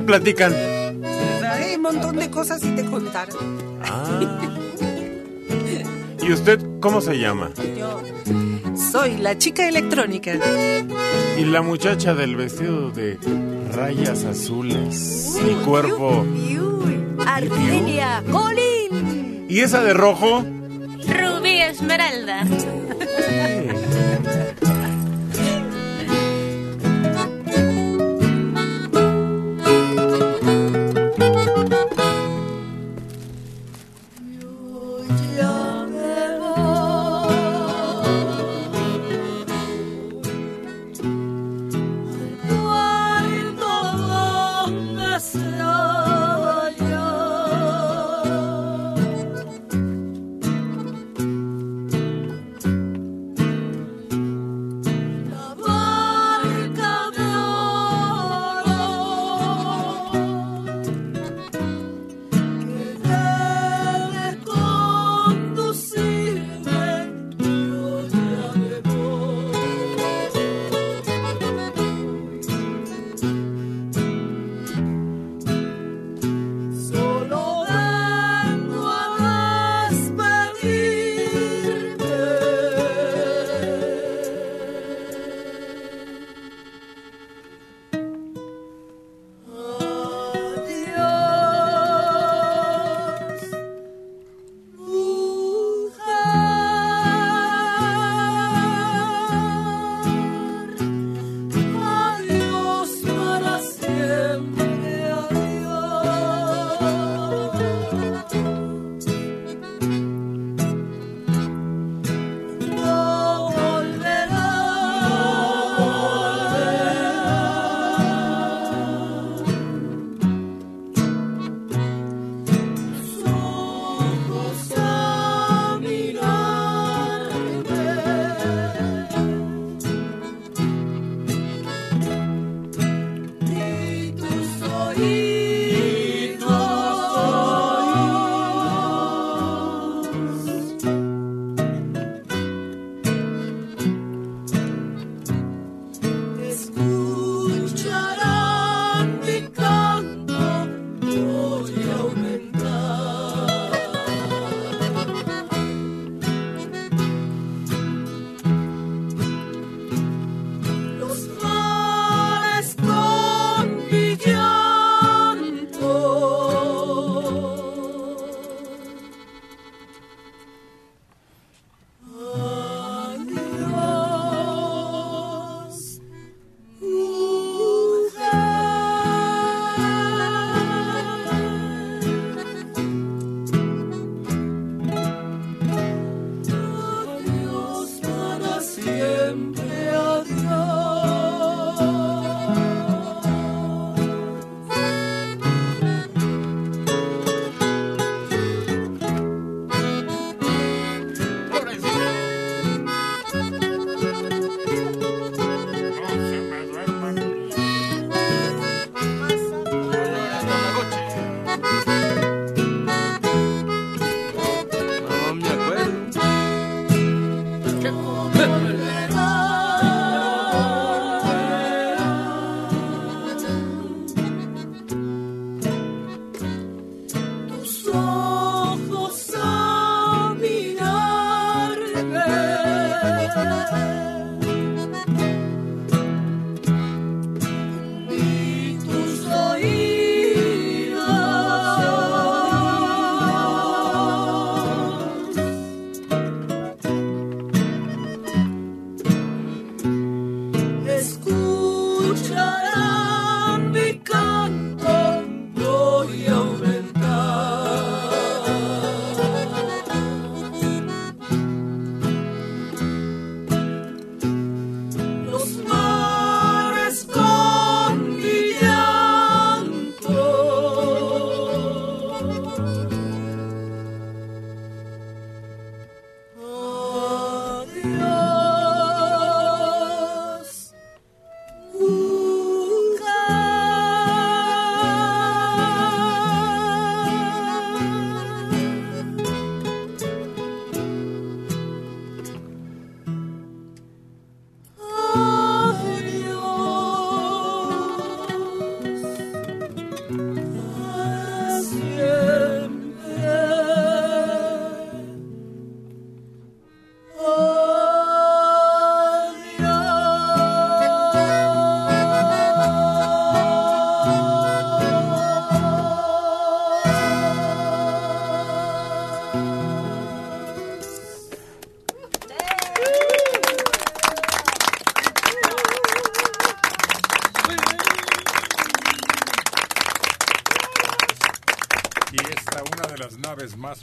¿Qué platican? Hay un montón de cosas y te contaron. Ah. ¿Y usted cómo se llama? Yo soy la chica electrónica. Y la muchacha del vestido de rayas azules y cuerpo. Argelia Colín. ¿Y esa de rojo? Rubí Esmeralda.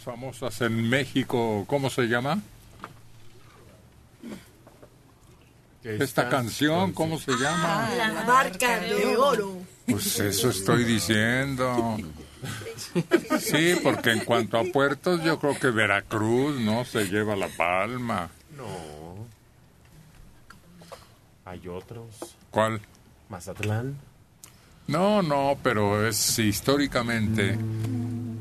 Famosas en México, ¿cómo se llama? Esta canción, ¿cómo se llama? La barca de oro. Pues eso estoy diciendo. Sí, porque en cuanto a puertos, yo creo que Veracruz no se lleva la palma. No. Hay otros. ¿Cuál? Mazatlán. No, no, pero es históricamente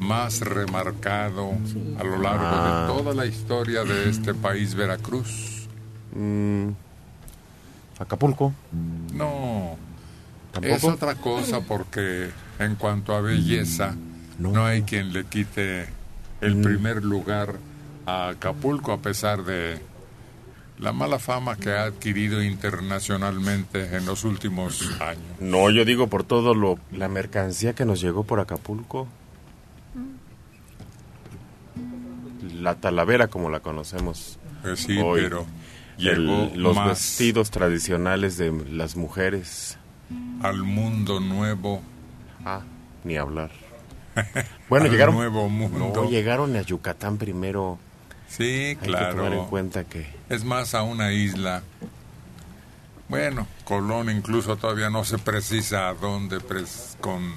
más remarcado a lo largo Ah. de toda la historia de este país, Veracruz. Mm, Acapulco. No, ¿Tampoco? es otra cosa porque en cuanto a belleza, No. no, hay quien le quite el Mm. primer lugar a Acapulco a pesar de la mala fama que ha adquirido internacionalmente en los últimos años. No, yo digo por todo lo la mercancía que nos llegó por Acapulco. La talavera como la conocemos. Pues sí, hoy. pero El- los más vestidos tradicionales de las mujeres. al mundo nuevo, Ah, ni hablar. Bueno, al llegaron nuevo mundo. No, llegaron a Yucatán primero. Sí, Hay que tomar en claro. cuenta que Es más, a una isla. Bueno, Colón incluso todavía no se precisa a dónde, pres- con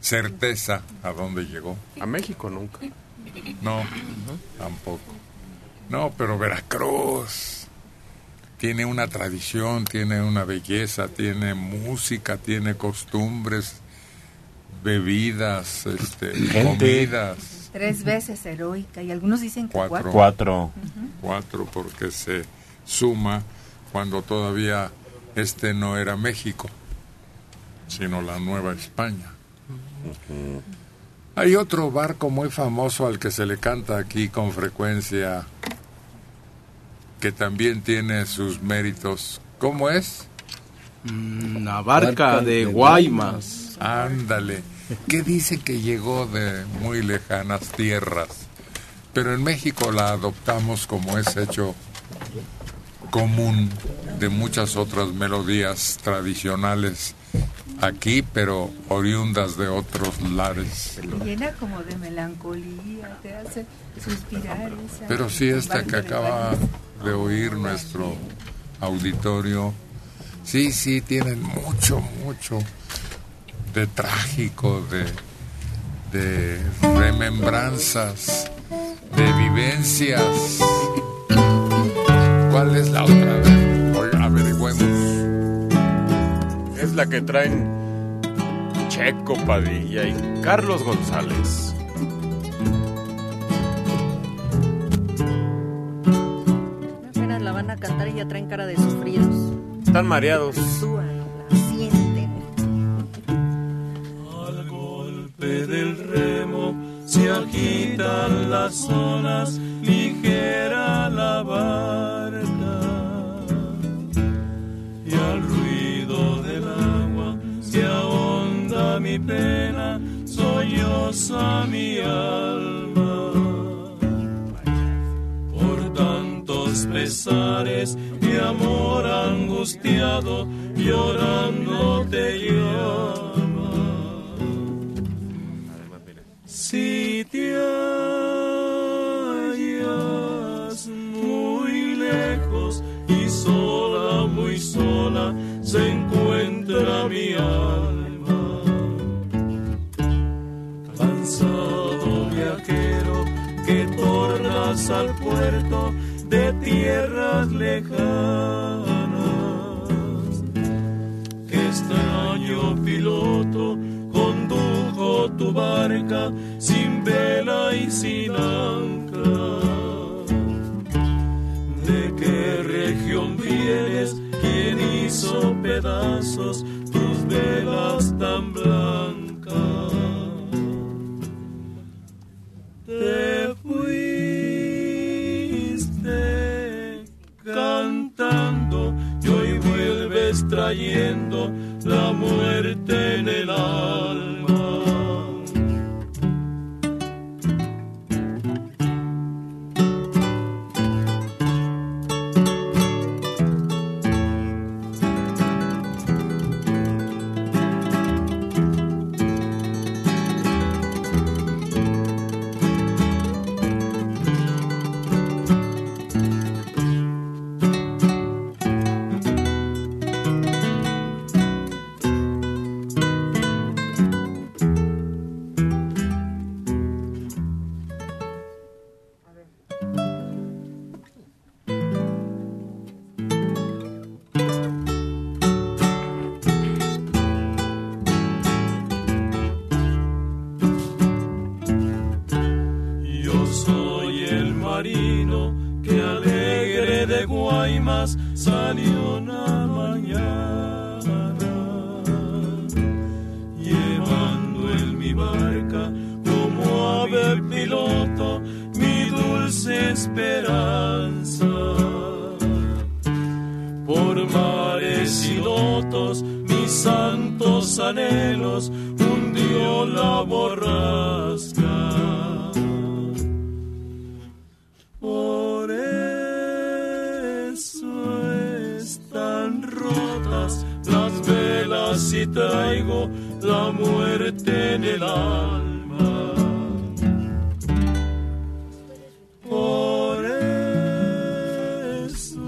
certeza a dónde llegó. a México nunca. No, tampoco. No, pero Veracruz tiene una tradición, tiene una belleza, tiene música, tiene costumbres, bebidas, este, Gente. comidas. Tres veces heroica y algunos dicen que Cuatro. cuatro. Cuatro. Cuatro porque se suma cuando todavía este no era México, sino la Nueva España. Hay otro barco muy famoso al que se le canta aquí con frecuencia, que también tiene sus méritos. ¿Cómo es? Una barca de Guaymas. Ándale. ¿Qué dice que llegó de muy lejanas tierras? Pero en México la adoptamos como es hecho común de muchas otras melodías tradicionales aquí, pero oriundas de otros lares. Te llena como de melancolía, te hace suspirar. Esa Pero sí esta que acaba de oír nuestro auditorio, sí, sí, tienen mucho, mucho de trágico, de, de remembranzas, de vivencias. ¿Cuál es la otra? A la que traen Checo Padilla y Carlos González. Apenas la van a cantar y ya traen cara de sufridos. Están mareados. Súan, la sienten. Al golpe del remo se agitan las olas, ligera la barca. Agua se ahonda mi pena, solloza mi alma. Por tantos pesares, mi amor angustiado, llorando te llama. Si te hallas muy lejos y sola, muy sola, se encuentra mi alma. Cansado viajero que tornas al puerto de tierras lejanas. Qué extraño piloto condujo tu barca sin vela y sin ancla. ¿De qué región vienes? ¿Quién hizo pedazos tus velas tan blancas? Te fuiste cantando y hoy vuelves trayendo la muerte en el alma. Salió una mañana, llevando en mi barca como ave piloto mi dulce esperanza. Por mares y lotos mis santos anhelos hundió la borrasca. Y traigo la muerte en el alma. Por eso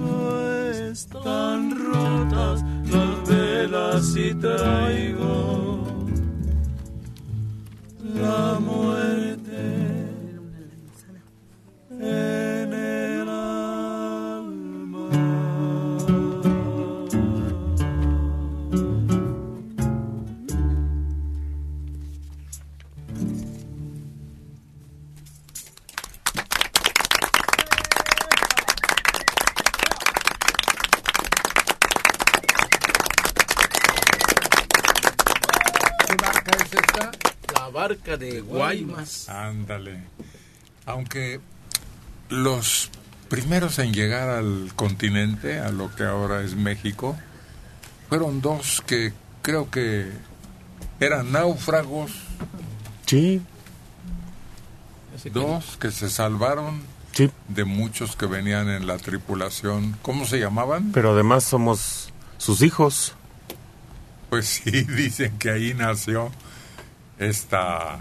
están rotas las velas y traigo Ándale. Aunque los primeros en llegar al continente, a lo que ahora es México, fueron dos que creo que eran náufragos, Sí, dos que se salvaron sí. de muchos que venían en la tripulación. ¿Cómo se llamaban? Pero además somos sus hijos. Pues sí, dicen que ahí nació esta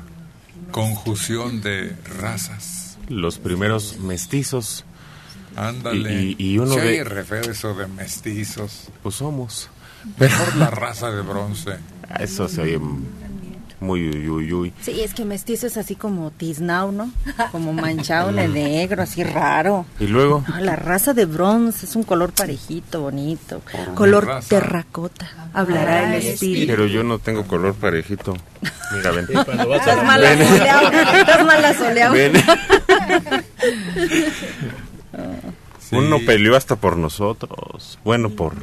conjunción de razas. Los primeros mestizos, Ándale. Y- y- y uno de- oye re feo eso de mestizos. pues somos. Mejor la raza de bronce. Ah, Eso se oye muy uy, uy, uy. Sí, es que mestizo es así como tiznao, ¿no? Como manchado de negro, así raro. Y luego, No, la raza de bronce es un color parejito, bonito. Color raza. terracota. Hablará el espíritu. pero yo no tengo color parejito. Mira, ven. Y cuando vas Estás a mal Ven. asoleado. Estás mal asoleado. Ven. Sí, Uno peleó hasta por nosotros. Bueno, por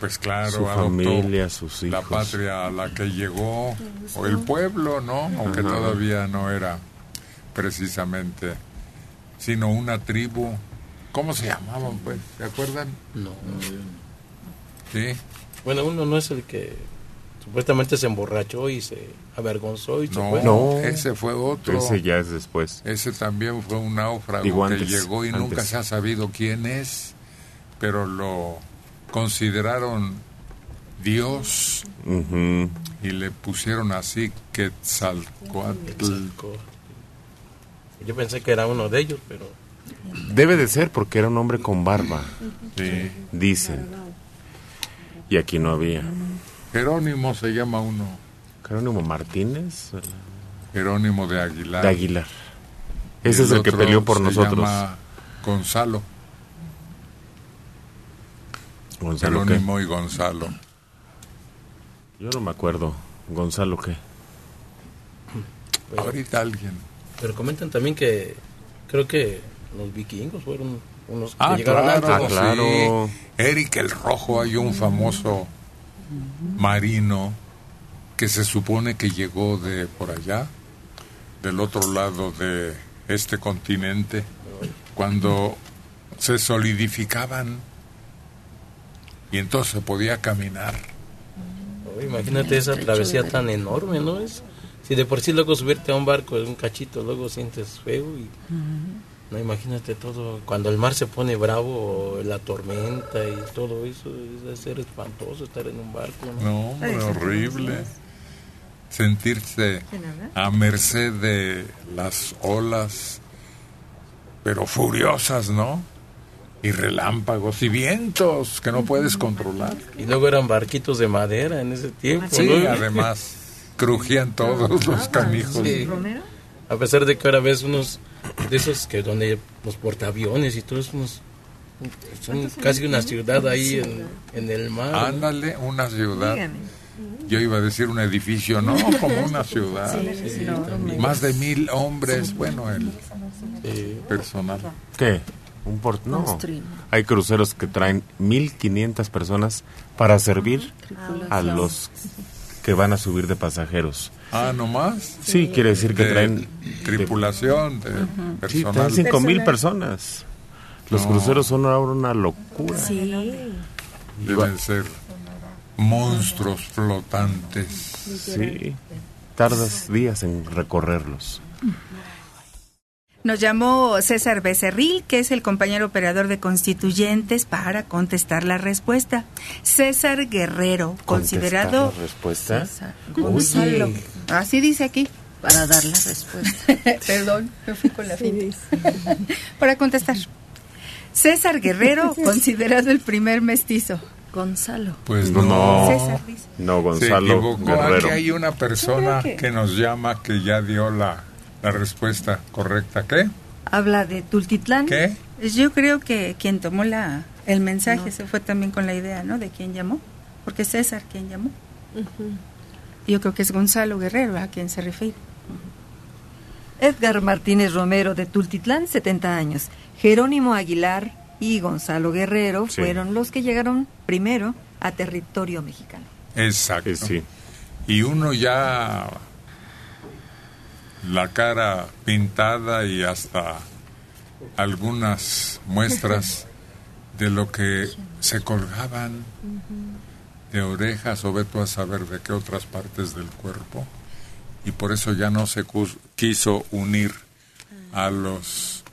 Pues claro, su familia, sus la hijos. patria a la que llegó, o el pueblo, ¿no? Aunque Ajá. todavía no era precisamente, sino una tribu. ¿Cómo se llamaban, pues? ¿Se acuerdan? No. Sí. Bueno, uno no es el que supuestamente se emborrachó y se avergonzó y se No, fue. No. ese fue otro. Ese ya es después. Ese también fue un náufrago Digo, que antes, llegó y nunca se ha sabido quién es, pero lo consideraron Dios y le pusieron así Quetzalcoatl. Quetzalcóatl. Yo pensé que era uno de ellos, pero Debe de ser porque era un hombre con barba, Sí. dicen. Y aquí no había. Jerónimo se llama uno, Jerónimo Martínez Jerónimo de Aguilar. de Aguilar. Ese es el que peleó por se nosotros. llama Gonzalo, Gonzalo qué? Jerónimo y Gonzalo. Yo no me acuerdo. Gonzalo qué. Pero- Ahorita alguien. Pero comentan también que creo que los vikingos fueron unos que Ah, llegaron claro, antes. Ah, claro. sí. Eric el Rojo, hay un famoso marino que se supone que llegó de por allá, del otro lado de este continente, cuando se solidificaban y entonces se podía caminar. Oh, imagínate esa travesía tan enorme, ¿no? Es, si de por sí luego subirte a un barco de un cachito, luego sientes feo y... No, imagínate todo, cuando el mar se pone bravo, la tormenta y todo eso, es ser espantoso estar en un barco, ¿no? No, hombre, horrible. Sentirse a merced de las olas, pero furiosas, ¿no? Y relámpagos y vientos que no puedes controlar. Y luego eran barquitos de madera en ese tiempo, Sí, ¿no? además crujían todos los canijos. Sí. A pesar de que ahora ves unos de esos que donde los portaaviones y todo eso, unos, son casi una ciudad ahí en, en el mar. ¿no? Ándale, una ciudad. Dígame. Yo iba a decir un edificio, no, como una ciudad. Más de mil hombres, bueno, el personal. ¿Qué? Un port no. Hay cruceros que traen 1500 personas para servir a los que van a subir de pasajeros. Ah, ¿nomás? Sí, quiere decir que De traen tripulación, de Sí, personal. traen 5000 personas. Los No. cruceros son ahora una locura. Deben ser monstruos flotantes. Sí. Tardas días en recorrerlos. Nos llamó César Becerril, que es el compañero operador de constituyentes, para contestar la respuesta. César Guerrero, considerado... ¿Contestar la respuesta? César Oye. Así dice aquí. Para dar la respuesta. Perdón, me fui con la finta. para contestar. César Guerrero, considerado el primer mestizo. Gonzalo. Pues No, no. no. César dice. No, Se Gonzalo equivocó. Guerrero. Aquí hay una persona que- que nos llama que ya dio la, la respuesta correcta. ¿Qué? Habla de Tultitlán. ¿Qué? Yo creo que quien tomó la, el mensaje se fue también con la idea, ¿no? De quién llamó. Porque César, ¿quién llamó? Yo creo que es Gonzalo Guerrero a quien se refiere. Edgar Martínez Romero de Tultitlán, 70 años. Jerónimo Aguilar y Gonzalo Guerrero Sí. fueron los que llegaron primero a territorio mexicano. Exacto. Eh, sí. Y uno ya la cara pintada y hasta algunas muestras de lo que se colgaban de orejas o ve tú a saber de qué otras partes del cuerpo y por eso ya no se quiso unir a los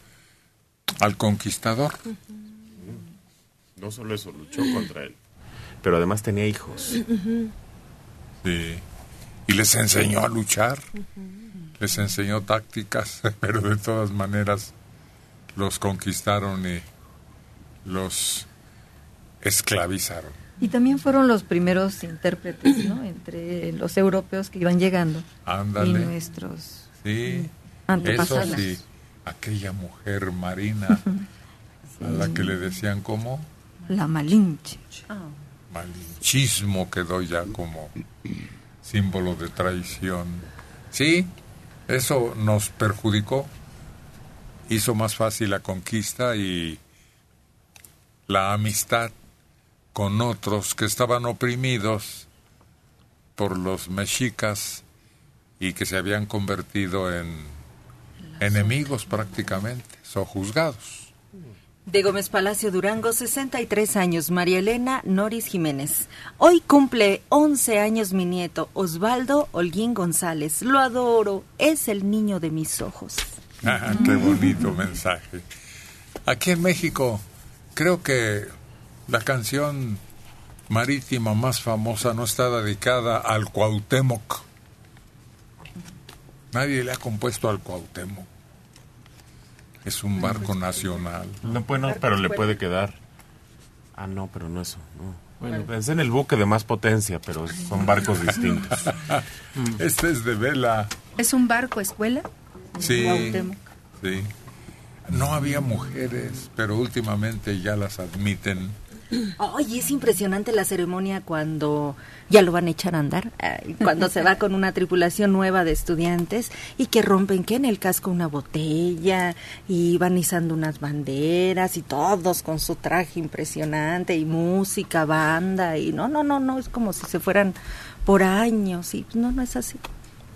al conquistador No solo eso, luchó contra él. Pero además tenía hijos. Sí. Y les enseñó a luchar, les enseñó tácticas, pero de todas maneras los conquistaron y los esclavizaron. Y también fueron los primeros intérpretes, ¿no? Entre los europeos que iban llegando y Ándale. nuestros Sí. Eso antepasados. sí, aquella mujer marina a la que le decían como La Malinche. malinchismo quedó ya como símbolo de traición. Sí, eso nos perjudicó, hizo más fácil la conquista y la amistad con otros que estaban oprimidos por los mexicas y que se habían convertido en enemigos prácticamente, sojuzgados. De Gómez Palacio Durango, 63 años, María Elena Noris Jiménez. Hoy cumple 11 años mi nieto, Osvaldo Holguín González. Lo adoro, es el niño de mis ojos. Ah, qué bonito mensaje. Aquí en México, creo que la canción marítima más famosa no está dedicada al Cuauhtémoc. Nadie le ha compuesto al Cuauhtémoc. Es un barco nacional. No, bueno, pero le puede quedar. Ah, no, pero no eso. No. Bueno, pensé en el buque de más potencia, pero son barcos distintos. Este es de vela. ¿Es un barco escuela? Sí, Cuauhtémoc. sí. No había mujeres, pero últimamente ya las admiten. Ay, es impresionante la ceremonia cuando ya lo van a echar a andar, ay, cuando se va con una tripulación nueva de estudiantes y que rompen que en el casco una botella y van izando unas banderas y todos con su traje impresionante y música, banda y no, no, no, no, es como si se fueran por años y no, no es así.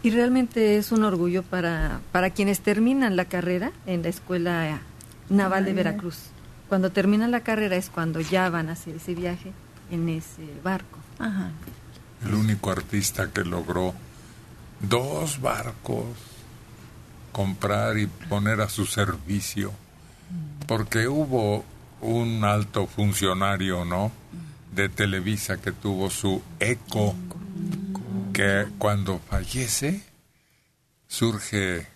Y realmente es un orgullo para, para quienes terminan la carrera en la Escuela Naval de Veracruz. Cuando terminan la carrera es cuando ya van a hacer ese viaje en ese barco. Ajá. El único artista que logró dos barcos comprar y poner a su servicio. Porque hubo un alto funcionario, ¿no? De Televisa que tuvo su eco, que cuando fallece surge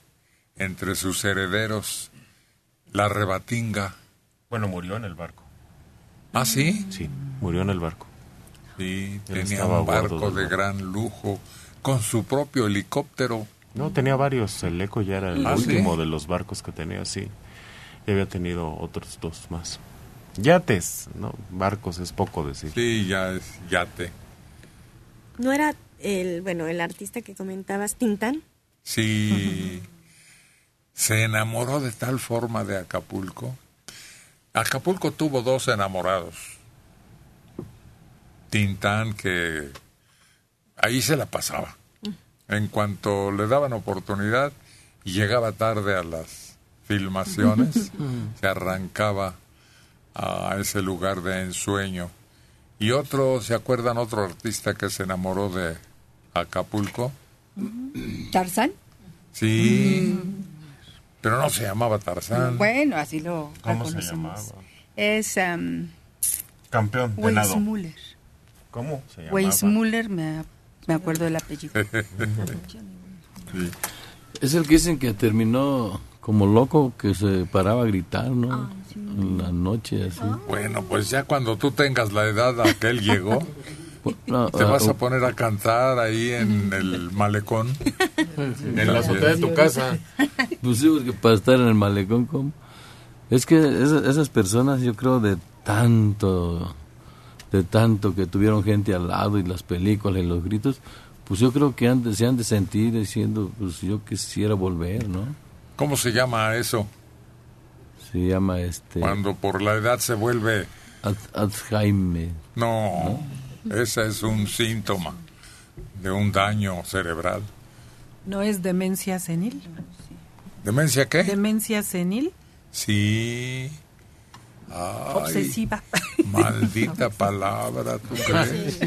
entre sus herederos la rebatinga. Bueno, murió en el barco. ¿Ah, sí? Sí, murió en el barco. Sí, Él tenía un barco de barco. gran lujo, con su propio helicóptero. No, tenía varios. El Eco ya era el ¿Ah, sí? último de los barcos que tenía, sí. Y había tenido otros dos más. Yates, ¿no? Barcos es poco decir. Sí, ya es yate. ¿No era el, bueno, el artista que comentabas, Tintán. Sí. Se enamoró de tal forma de Acapulco. Acapulco tuvo dos enamorados. Tintán, que ahí se la pasaba. En cuanto le daban oportunidad y llegaba tarde a las filmaciones, se arrancaba a ese lugar de ensueño. Y otro, ¿se acuerdan otro artista que se enamoró de Acapulco? ¿Tarzán? Sí, pero no se llamaba Tarzán. Bueno, así lo ¿Cómo se reconocemos. llamaba? Es um, Campeón de nado. Weissmuller. ¿Cómo se llamaba? Weissmuller, me, me acuerdo del apellido. Sí. Es el que dicen que terminó como loco, que se paraba a gritar, ¿no? En la noche, así. Bueno, pues ya cuando tú tengas la edad a que él llegó, te ah, vas a poner a cantar ahí en el malecón. En la azotea de tu casa. Pues sí, porque para estar en el malecón, ¿cómo? Es que esas, esas personas, yo creo, de tanto, de tanto que tuvieron gente al lado y las películas y los gritos, pues yo creo que han de- se han de sentir diciendo, pues yo quisiera volver, ¿no? ¿Cómo se llama eso? Se llama este... Cuando por la edad se vuelve... Al- Alzheimer. No, ese es un síntoma de un daño cerebral. ¿No es demencia senil? ¿Demencia qué? ¿Demencia senil? Sí. Ay, Obsesiva. Maldita palabra, ¿tú crees?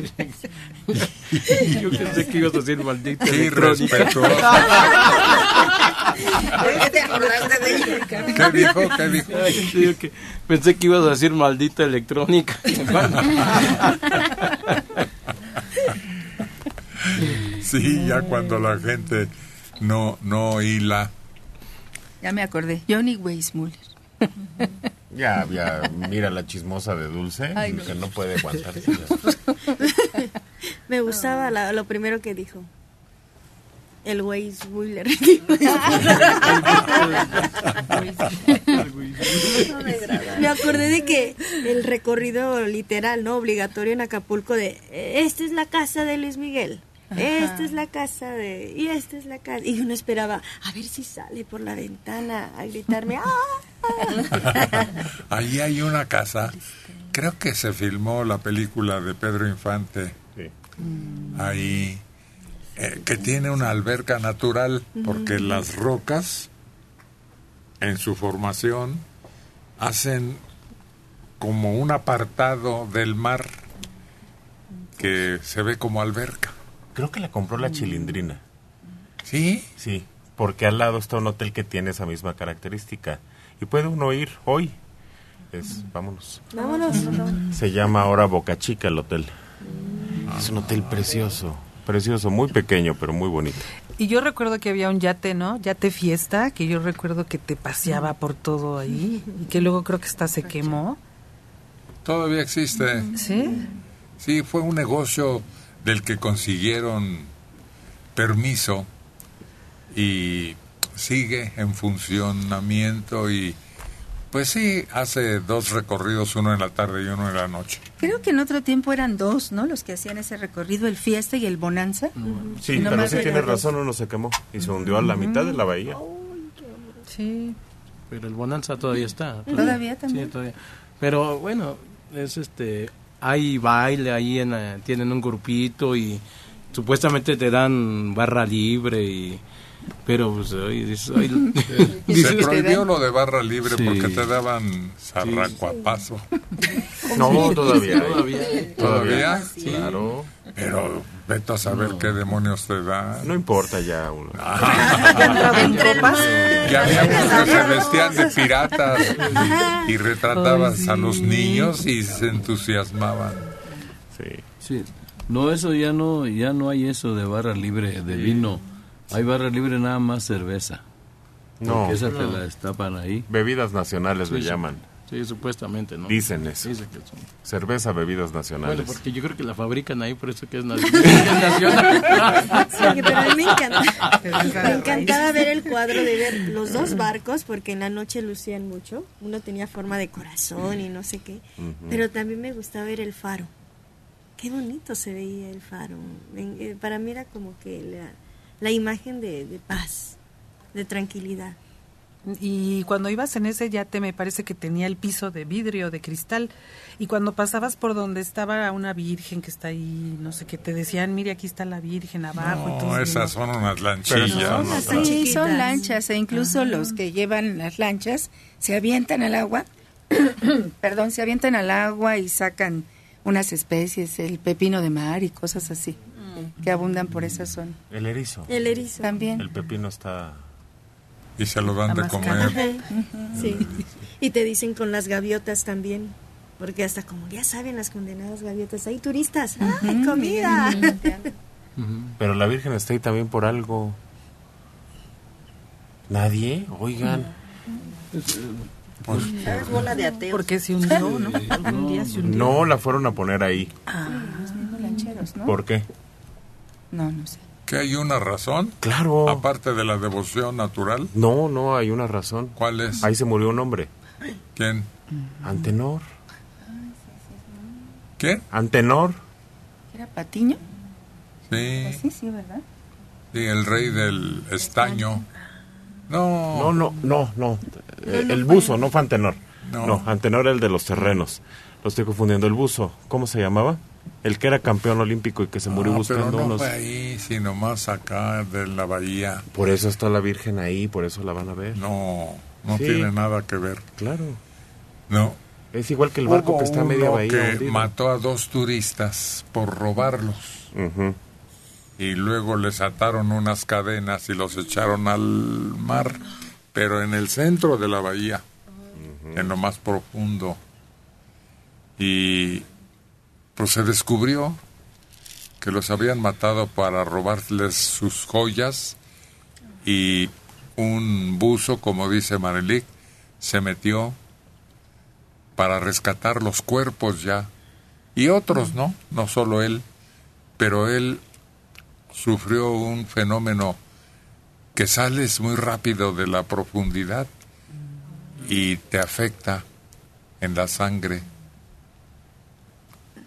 Yo pensé que ibas a decir maldita Sí, electrónica. respeto. ¿Por qué te acordaste de ella? ¿Qué dijo? ¿Qué dijo? Ay, sí, que pensé que ibas a decir maldita electrónica. Sí, ya cuando la gente no, no hila. Ya me acordé. Johnny Weissmuller. Ya, ya, mira la chismosa de Dulce, Ay, no. que no puede aguantarse. Me gustaba la- lo primero que dijo. El Weissmuller. Me acordé de que el recorrido literal, no obligatorio en Acapulco de esta es la casa de Luis Miguel. Esta es la casa de y esta es la casa y uno esperaba a ver si sale por la ventana a gritarme ¡Ah! Ahí hay una casa, creo que se filmó la película de Pedro Infante, ahí, eh, que tiene una alberca natural, porque las rocas, en su formación, hacen como un apartado del mar que se ve como alberca. Creo que la compró la chilindrina. ¿Sí? Sí, porque al lado está un hotel que tiene esa misma característica. Y puede uno ir hoy. Es, vámonos. Vámonos. Se llama ahora Boca Chica el hotel. Es un hotel precioso, precioso, muy pequeño, pero muy bonito. Y yo recuerdo que había un yate, ¿no? Yate fiesta, que yo recuerdo que te paseaba por todo ahí y que luego creo que hasta se quemó. Todavía existe. ¿Sí? Sí, fue un negocio del que consiguieron permiso y sigue en funcionamiento y pues sí, hace dos recorridos, uno en la tarde y uno en la noche. Creo que en otro tiempo eran dos, ¿no? Los que hacían ese recorrido, el Fiesta y el Bonanza. Sí, No pero sí tiene recuerdo. razón, uno se quemó y se hundió a la mitad de la bahía. Sí. Pero el Bonanza todavía está. Todavía también. Sí, todavía. Pero bueno, es este hay baile ahí en la- tienen un grupito y supuestamente te dan barra libre y pero pues hoy dices, "Ay", Se prohibió lo de barra libre Sí. porque te daban zarracuapazo. No, todavía. hay. Todavía. ¿Todavía? Sí. Claro. Pero vete a saber qué demonios te dan. No importa ya. Uno. Más- Que había unos que se vestían de piratas y retratabas a los niños y se entusiasmaban. Sí. Sí. No, eso ya no, ya no hay eso de barra libre de vino. Hay barra libre nada más cerveza. No. Porque esa te la destapan ahí. Bebidas nacionales Sí, le sí. llaman. Sí, supuestamente, ¿no? Dicen eso. Dice que son- Cerveza, bebidas nacionales. Bueno, porque yo creo que la fabrican ahí, por eso que es nacional. Sí, pero a mí me encanta. Me encantaba ver el cuadro de ver los dos barcos porque en la noche lucían mucho. Uno tenía forma de corazón y no sé qué. Pero también me gustaba ver el faro. qué bonito se veía el faro. Eh, para mí era como que la, la imagen de, de paz, de tranquilidad. Y cuando ibas en ese yate me parece que tenía el piso de vidrio, de cristal. Y cuando pasabas por donde estaba una virgen que está ahí, no sé qué, te decían, mire, aquí está la virgen abajo. No, esas son unas lanchillas. sí, son lanchas e incluso los que llevan las lanchas se avientan al agua, perdón, se avientan al agua y sacan unas especies, el pepino de mar y cosas así, que abundan por esa zona. El erizo. El erizo. También. El pepino está... Y se lo dan de comer. Sí. Y te dicen con las gaviotas también. Porque hasta como ya saben las condenadas gaviotas, hay turistas, ¡ay, comida! Pero la Virgen está ahí también por algo. ¿Nadie? Oigan. Pues, ¿Sabes? Bola de ateos. Porque se hundió, ¿no? Algún día se hundió. No, la fueron a poner ahí. Ah, los mismos lancheros, ¿no? ¿Por qué? No, no sé. ¿Que hay una razón? Claro. Aparte de la devoción natural. No, no, hay una razón. ¿Cuál es? Ahí se murió un hombre. ¿Quién? Antenor. ¿Quién? Antenor. ¿Era Patiño? Sí. Sí, sí, ¿verdad? Sí, el rey del estaño. No. No, no, no, no. Eh, el buzo, no fue Antenor. No. No. Antenor era el de los terrenos. Lo estoy confundiendo. El buzo, ¿cómo se llamaba? El que era campeón olímpico y que se murió No, buscando pero no unos... fue ahí, sino más acá de la bahía. Por eso está la Virgen ahí, por eso la van a ver. No, no Sí. tiene nada que ver. Claro. No. Es igual que el barco Hubo que está a media bahía. que hundido. mató a dos turistas por robarlos. Y luego les ataron unas cadenas y los echaron al mar, pero en el centro de la bahía, en lo más profundo. Y pues se descubrió que los habían matado para robarles sus joyas y un buzo, como dice Marelik, se metió para rescatar los cuerpos ya. Y otros, ¿no? No solo él, pero él sufrió un fenómeno que sales muy rápido de la profundidad y te afecta en la sangre,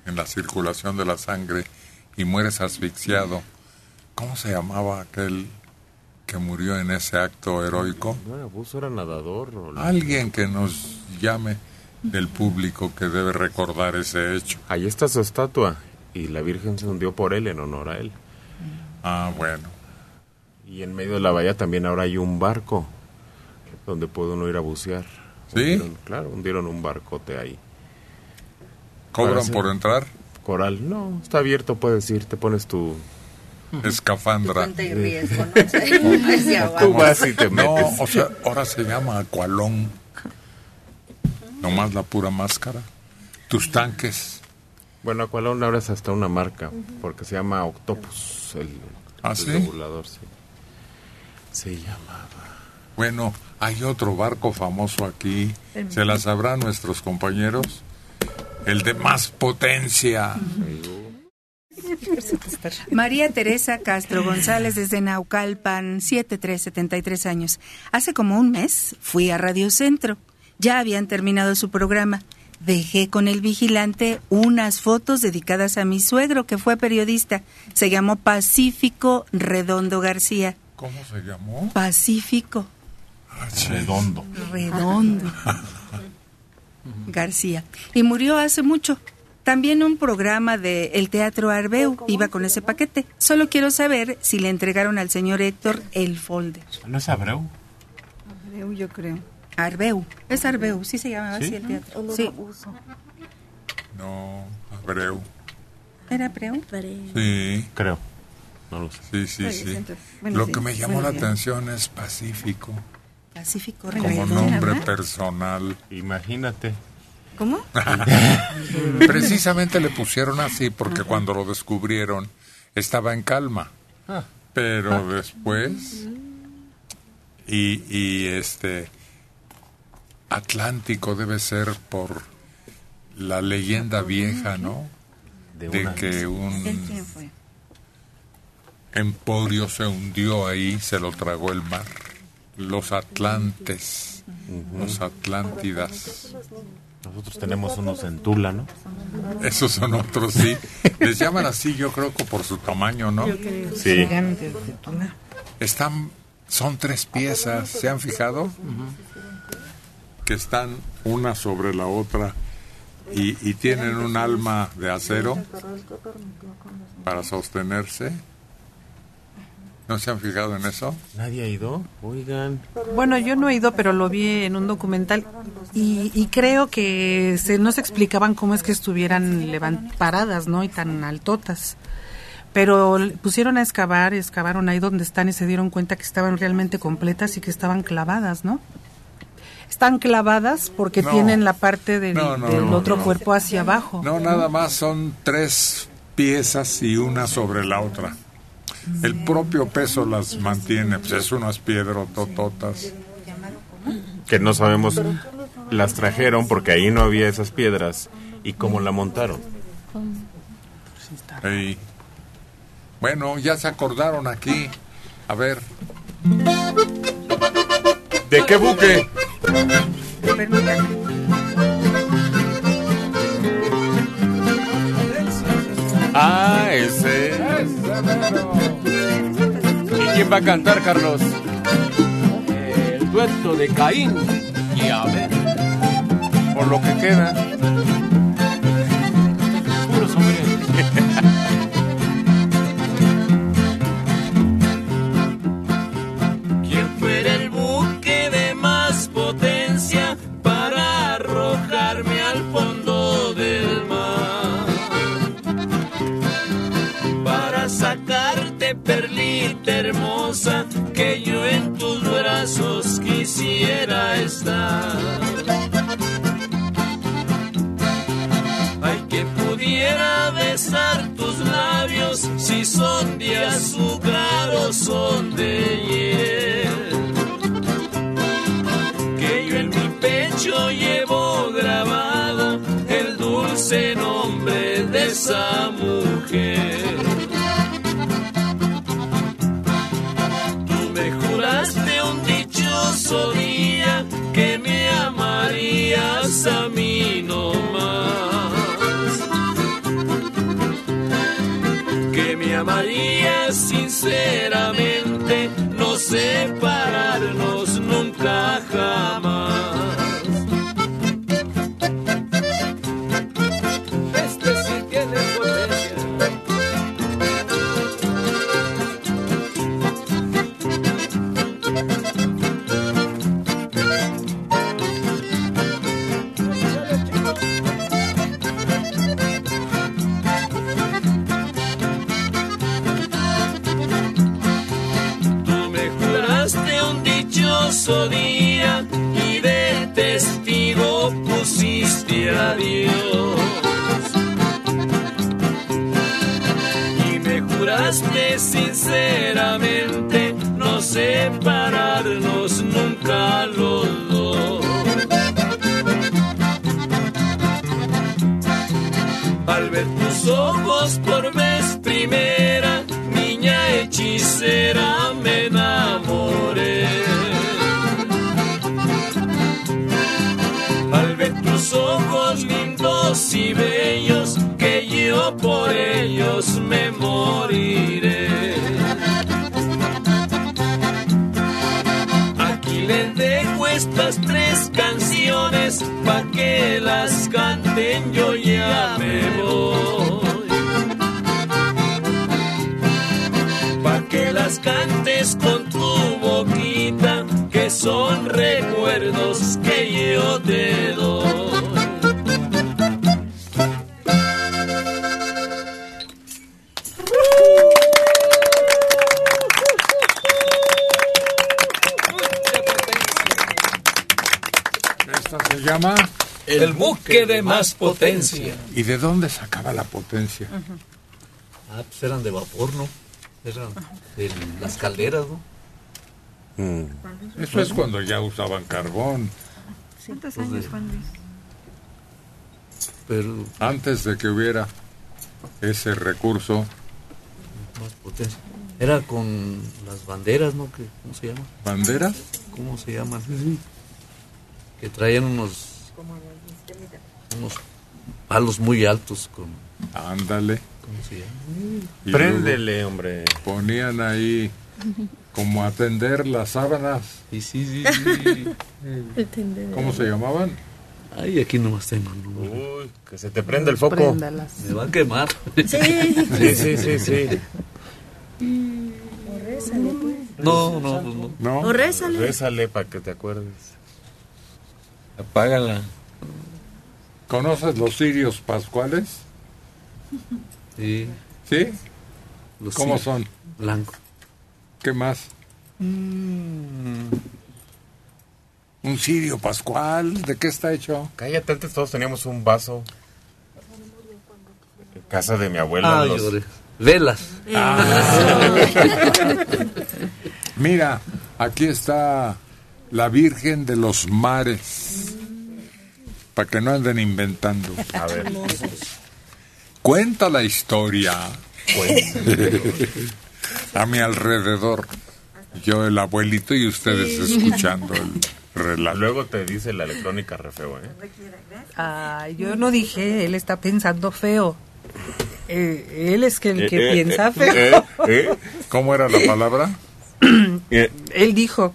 en la circulación de la sangre y mueres asfixiado. ¿Cómo se llamaba aquel que murió en ese acto heroico? No era buzo, era nadador. o- Alguien que nos llame del público que debe recordar ese hecho. Ahí está su estatua y la Virgen se hundió por él en honor a él. Ah, bueno. Y en medio de la bahía también ahora hay un barco donde puede uno ir a bucear. ¿Sí? Hundieron- claro, hundieron un barcote ahí. ¿Cobran Parece- por entrar? Coral, no, está abierto, puedes ir, te pones tu... Escafandra. ¿no? Tú vas y te No, metes. o sea, ahora se llama acualón. Nomás la pura máscara. Tus tanques. Bueno, Aqualón ahora es hasta una marca, porque se llama Octopus, el, ¿Ah, el sí? regulador, sí. Se llamaba... Bueno, hay otro barco famoso aquí. ¿Se la sabrán nuestros compañeros? El de más potencia. María Teresa Castro González desde Naucalpan, 7373 años. Hace como un mes fui a Radio Centro. Ya habían terminado su programa. Dejé con el vigilante unas fotos dedicadas a mi suegro, que fue periodista. Se llamó Pacífico Redondo García. ¿Cómo se llamó? Pacífico Redondo. Redondo García. Y murió hace mucho. También un programa de El Teatro Arbeu iba con ese paquete. Solo quiero saber si le entregaron al señor Héctor el folder. ¿No es Abreu? Arbeu, yo creo. Arbeu. Es Arbeu, sí se llamaba ¿Sí? así el teatro. Sí. No, Abreu. ¿Era Abreu? Sí, Creo. No lo sé. sí, sí, sí. bueno, Lo sí, que me llamó bueno, la bien. atención es Pacífico, Pacífico como nombre ¿verdad? personal. Imagínate. ¿Cómo? Precisamente le pusieron así porque cuando lo descubrieron estaba en calma. Ah. Pero después y, y este Atlántico debe ser por la leyenda vieja, ¿no? De De que ¿Él un quién fue? emporio se hundió ahí, se lo tragó el mar. Los atlantes, los atlántidas. Nosotros tenemos unos en Tula, ¿no? Esos son otros, sí. Les llaman así, yo creo que por su tamaño, ¿no? Sí. Están, son tres piezas, ¿se han fijado? Que están una sobre la otra y, y tienen un alma de acero para sostenerse. ¿No se han fijado en eso? Nadie ha ido. Oigan. Bueno, yo no he ido, pero lo vi en un documental y, y creo que se, no se explicaban cómo es que estuvieran levant, paradas, ¿no? Y tan altotas. Pero pusieron a excavar, excavaron ahí donde están y se dieron cuenta que estaban realmente completas y que estaban clavadas, ¿no? Están clavadas porque No. tienen la parte del, No, no, del no, otro no. cuerpo hacia abajo. No, nada más son tres piezas y una sobre la otra. El propio peso las mantiene, pues es unas piedrotototas. Que no sabemos. Las trajeron porque ahí no había esas piedras. ¿Y cómo la montaron? Ey. Bueno, ya se acordaron aquí. A ver, ¿De qué buque? Ah, ese. ¿Y quién va a cantar, Carlos? El dueto de Caín y Abel. Por lo que queda. Puros hombres. que yo en tus brazos quisiera estar. Ay, que pudiera besar tus labios si son de azúcar o son de hiel. Que yo en mi pecho llevo grabado el dulce nombre de esa mujer. Que me amarías a mí no más. Que me amarías sinceramente, no separarnos nunca jamás. Dichoso día y bellos, que yo por ellos me moriré. Aquí les dejo estas tres canciones pa' que las canten, yo ya me voy. Pa' que las cantes con tu boquita, que son recuerdos que yo te doy. Buque de más potencia. ¿Y de dónde sacaba la potencia? Ah, pues eran de vapor, ¿no? Eran de las calderas, ¿no? Eso es cuando ya usaban carbón. ¿Cuántos Pues años, de- Juan Luis? Pero Antes de que hubiera ese recurso, más potencia. Era con las banderas, ¿no? Que- ¿Cómo se llama? ¿banderas? ¿cómo se llaman? Que traían unos, unos palos muy altos con... Ándale. ¿Cómo se llama? Y Préndele, hombre. Ponían ahí como a tender las sábanas. Sí, sí, sí. sí. ¿Cómo se llamaban? Ay, aquí nomás tengo. ¿no? Uy, que se te prenda el foco. Préndalas. Me va a quemar. Sí, sí, sí, sí. O rézale, pues. No, no, pues no. ¿No? O rézale. Para que te acuerdes. Apágala. ¿Conoces los cirios pascuales? Sí. ¿Sí? Los ¿Cómo son? Blanco. ¿Qué más? Mm. Un cirio pascual. ¿De qué está hecho? Cállate, antes todos teníamos un vaso. En casa de mi abuela. Los-. Velas. Mira, aquí está la Virgen de los Mares. Para que no anden inventando. A ver. Cuenta la historia. A mi alrededor. Yo el abuelito y ustedes escuchando el relato. Luego te dice la electrónica re feo, ¿eh? Ay, yo no dije, él está pensando feo. Eh, él es que el que Eh, eh, piensa eh, feo. eh, eh. ¿Cómo era la palabra? Eh, Él dijo,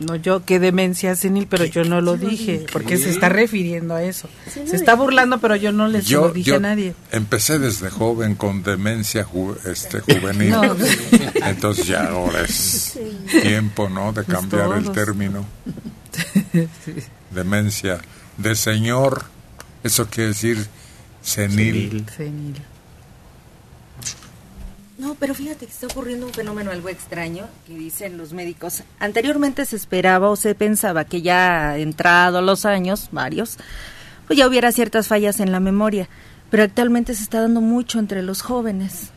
no yo, qué demencia senil, pero yo no lo dije, porque se está refiriendo a eso. Se está burlando, pero yo no le se lo dije yo a nadie. empecé desde joven con demencia ju- este, juvenil. No. Entonces ya ahora es tiempo, ¿no? De cambiar el término. Demencia. De señor, eso quiere decir senil. Senil. No, pero fíjate que está ocurriendo un fenómeno algo extraño que dicen los médicos. Anteriormente se esperaba o se pensaba que ya entrado los años, varios, pues ya hubiera ciertas fallas en la memoria, pero actualmente se está dando mucho entre los jóvenes.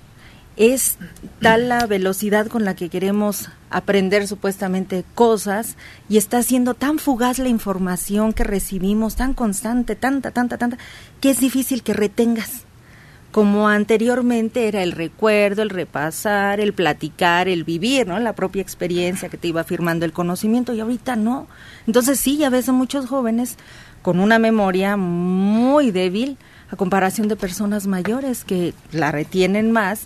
Es tal la velocidad con la que queremos aprender supuestamente cosas y está siendo tan fugaz la información que recibimos, tan constante, tanta, tanta, tanta, que es difícil que retengas como anteriormente era el recuerdo, el repasar, el platicar, el vivir, ¿no? La propia experiencia que te iba firmando el conocimiento y ahorita no. Entonces sí, ya ves a muchos jóvenes con una memoria muy débil a comparación de personas mayores que la retienen más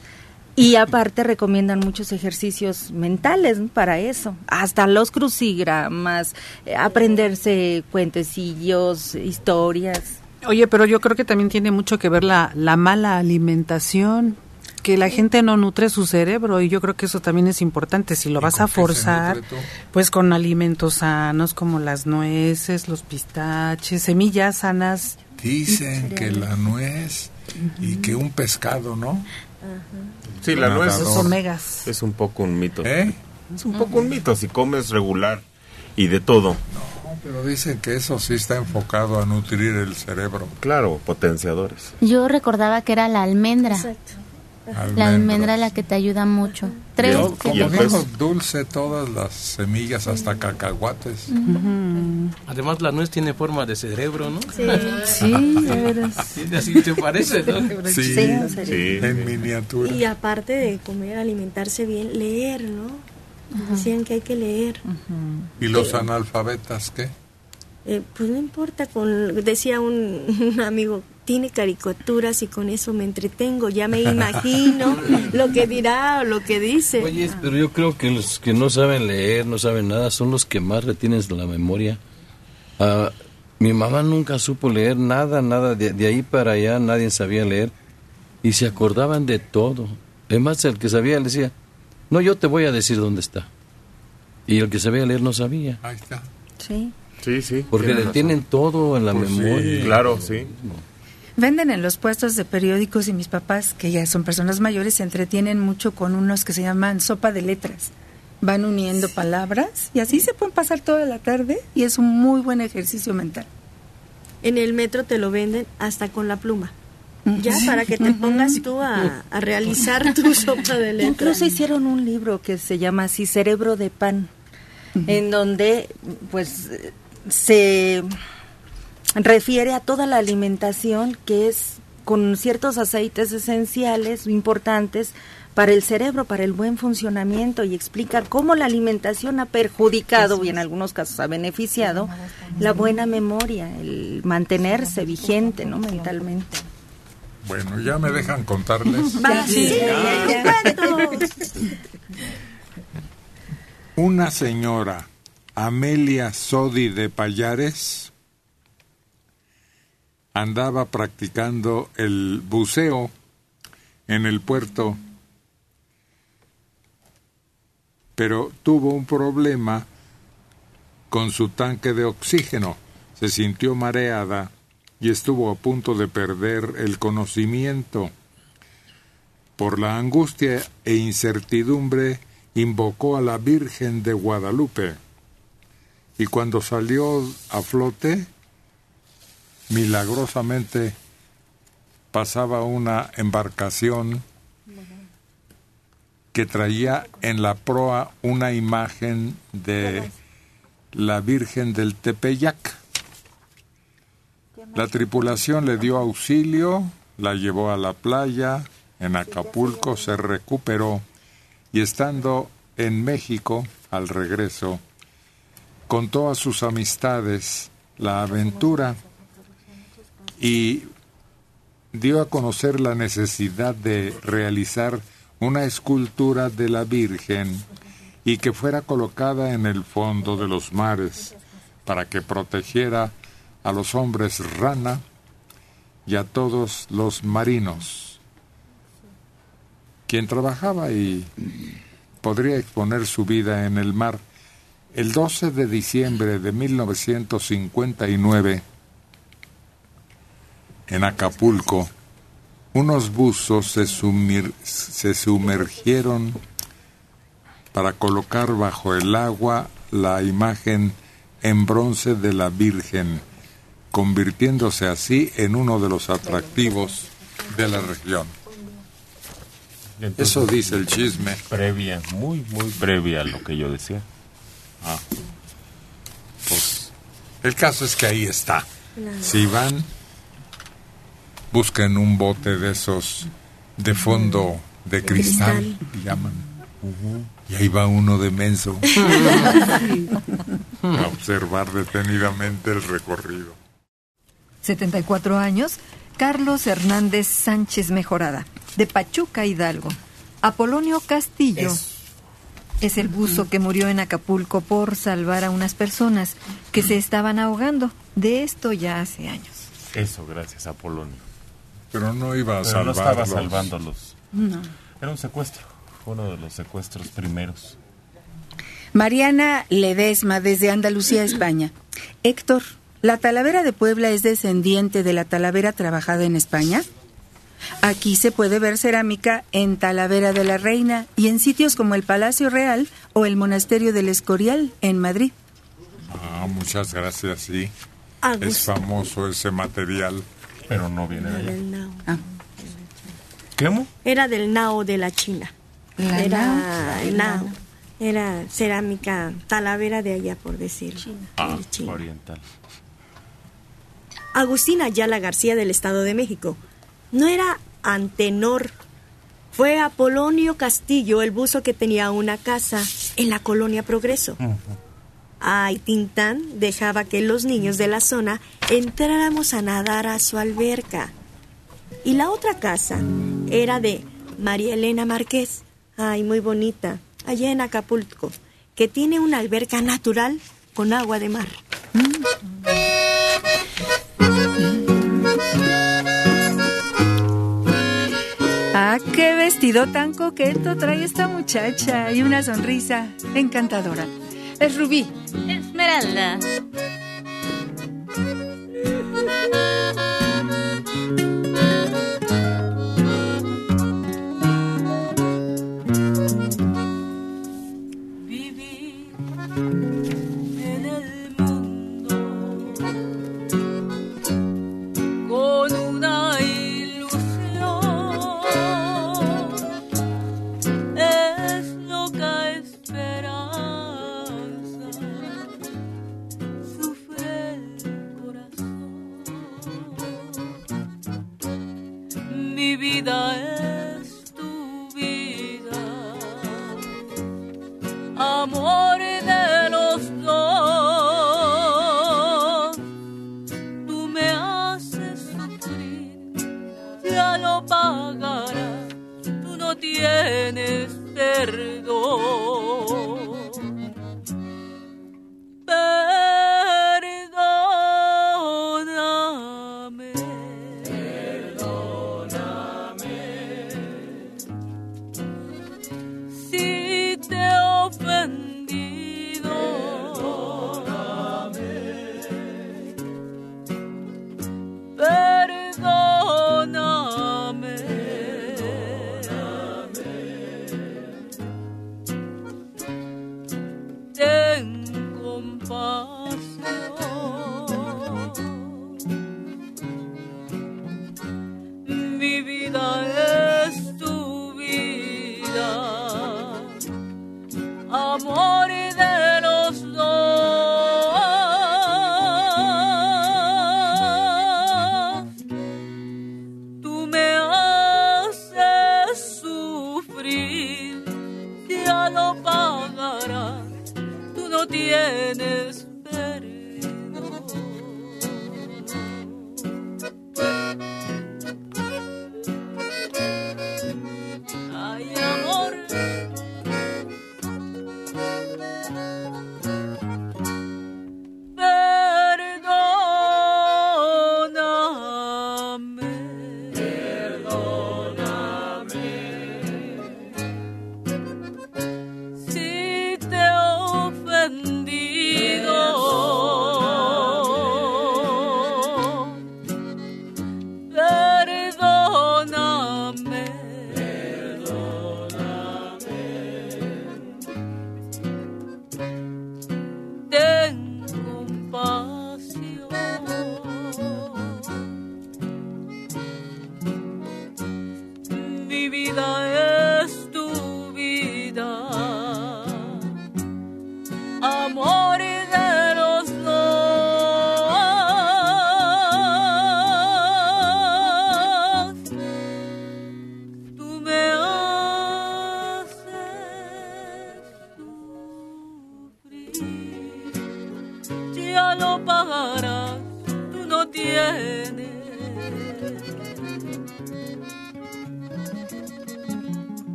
y aparte recomiendan muchos ejercicios mentales para eso, hasta los crucigramas, eh, aprenderse cuentecillos, historias. Oye, pero yo creo que también tiene mucho que ver la, la mala alimentación, que la gente no nutre su cerebro y yo creo que eso también es importante. Si lo vas a forzar, pues con alimentos sanos como las nueces, los pistaches, semillas sanas. Dicen que la nuez y que un pescado, ¿no? Sí, la nuez. Los omegas. es un poco un mito. ¿Eh? Es un poco un mito si comes regular y de todo. No, pero dicen que eso sí está enfocado a nutrir el cerebro. Claro, potenciadores. Yo recordaba que era la almendra. Exacto. La almendra la que te ayuda mucho. Tres. Yo, como tengo dulce todas las semillas, hasta cacahuates. Además, la nuez tiene forma de cerebro, ¿no? Sí. Sí, de veras. Sí, así te parece, ¿no? Sí, Sí. Sí, en miniatura. Y aparte de comer, alimentarse bien, leer, ¿no? Decían que hay que leer. ¿Y los analfabetas qué? Eh, pues no importa, con, decía un, un amigo, tiene caricaturas y con eso me entretengo, ya me imagino lo que dirá o lo que dice. Oye, pero yo creo que los que no saben leer, no saben nada, son los que más retienen la memoria. Ah, mi mamá nunca supo leer nada, nada. De, de ahí para allá nadie sabía leer. Y se acordaban de todo. Además, el que sabía le decía, no, yo te voy a decir dónde está. Y el que sabía leer no sabía. Ahí está. Sí. Sí, sí. Porque le razón. tienen todo en la Pues sí. memoria. Claro, sí. Venden en los puestos de periódicos y mis papás, que ya son personas mayores, se entretienen mucho con unos que se llaman sopa de letras. Van uniendo palabras y así se pueden pasar toda la tarde y es un muy buen ejercicio mental. En el metro te lo venden hasta con la pluma. Ya para que te pongas tú a, a realizar tu sopa de letras. Incluso hicieron un libro que se llama así Cerebro de Pan, en donde pues se refiere a toda la alimentación que es con ciertos aceites esenciales importantes para el cerebro, para el buen funcionamiento y explica cómo la alimentación ha perjudicado y en algunos casos ha beneficiado la buena memoria, el mantenerse vigente, ¿no? mentalmente. Bueno, ya me dejan contarles. Una señora, Amelia Sodi de Payares, andaba practicando el buceo en el puerto pero tuvo un problema con su tanque de oxígeno. Se sintió mareada y estuvo a punto de perder el conocimiento. Por la angustia e incertidumbre invocó a la Virgen de Guadalupe y cuando salió a flote, milagrosamente pasaba una embarcación que traía en la proa una imagen de la Virgen del Tepeyac. La tripulación le dio auxilio, la llevó a la playa, en Acapulco se recuperó y estando en México, al regreso, contó a sus amistades la aventura y dio a conocer la necesidad de realizar una escultura de la Virgen y que fuera colocada en el fondo de los mares para que protegiera a los hombres rana y a todos los marinos. Quien trabajaba y podría exponer su vida en el mar, el 12 de diciembre de 1959, en Acapulco, unos buzos se, se sumergieron para colocar bajo el agua la imagen en bronce de la Virgen, convirtiéndose así en uno de los atractivos de la región. Eso dice el chisme. Previa, muy, muy previa a lo que yo decía. Ah. Pues el caso es que ahí está. Si van busquen un bote de esos de fondo de cristal, llaman. Y ahí va uno de menso a observar detenidamente el recorrido. 74 años, Carlos Hernández Sánchez Mejorada, de Pachuca, Hidalgo. Apolonio Castillo. Es el buzo que murió en Acapulco por salvar a unas personas que se estaban ahogando. De esto ya hace años. Eso, gracias, Apolonio. Pero no iba a Pero salvarlos. no estaba salvándolos. Era un secuestro. Fue uno de los secuestros primeros. Mariana Ledesma, desde Andalucía, España. Héctor, ¿la Talavera de Puebla es descendiente de la Talavera trabajada en España? Aquí se puede ver cerámica en Talavera de la Reina y en sitios como el Palacio Real o el Monasterio del Escorial en Madrid. Ah, muchas gracias, sí. Es famoso ese material. Pero no viene de allá. Del Nao. ¿Cómo? Era del Nao de la China. ¿La Era Nao? el Nao. Era cerámica talavera de allá, por decirlo. Ah, De China. oriental. Agustín Ayala García del Estado de México. No era Antenor. Fue Apolonio Castillo, el buzo que tenía una casa en la colonia Progreso. Ay, Tintán dejaba que los niños de la zona entráramos a nadar a su alberca. Y la otra casa era de María Elena Márquez. Ay, muy bonita, allá en Acapulco, que tiene una alberca natural con agua de mar. Ah, vestido tan coqueto trae esta muchacha y una sonrisa encantadora. Es Rubí. Esmeralda.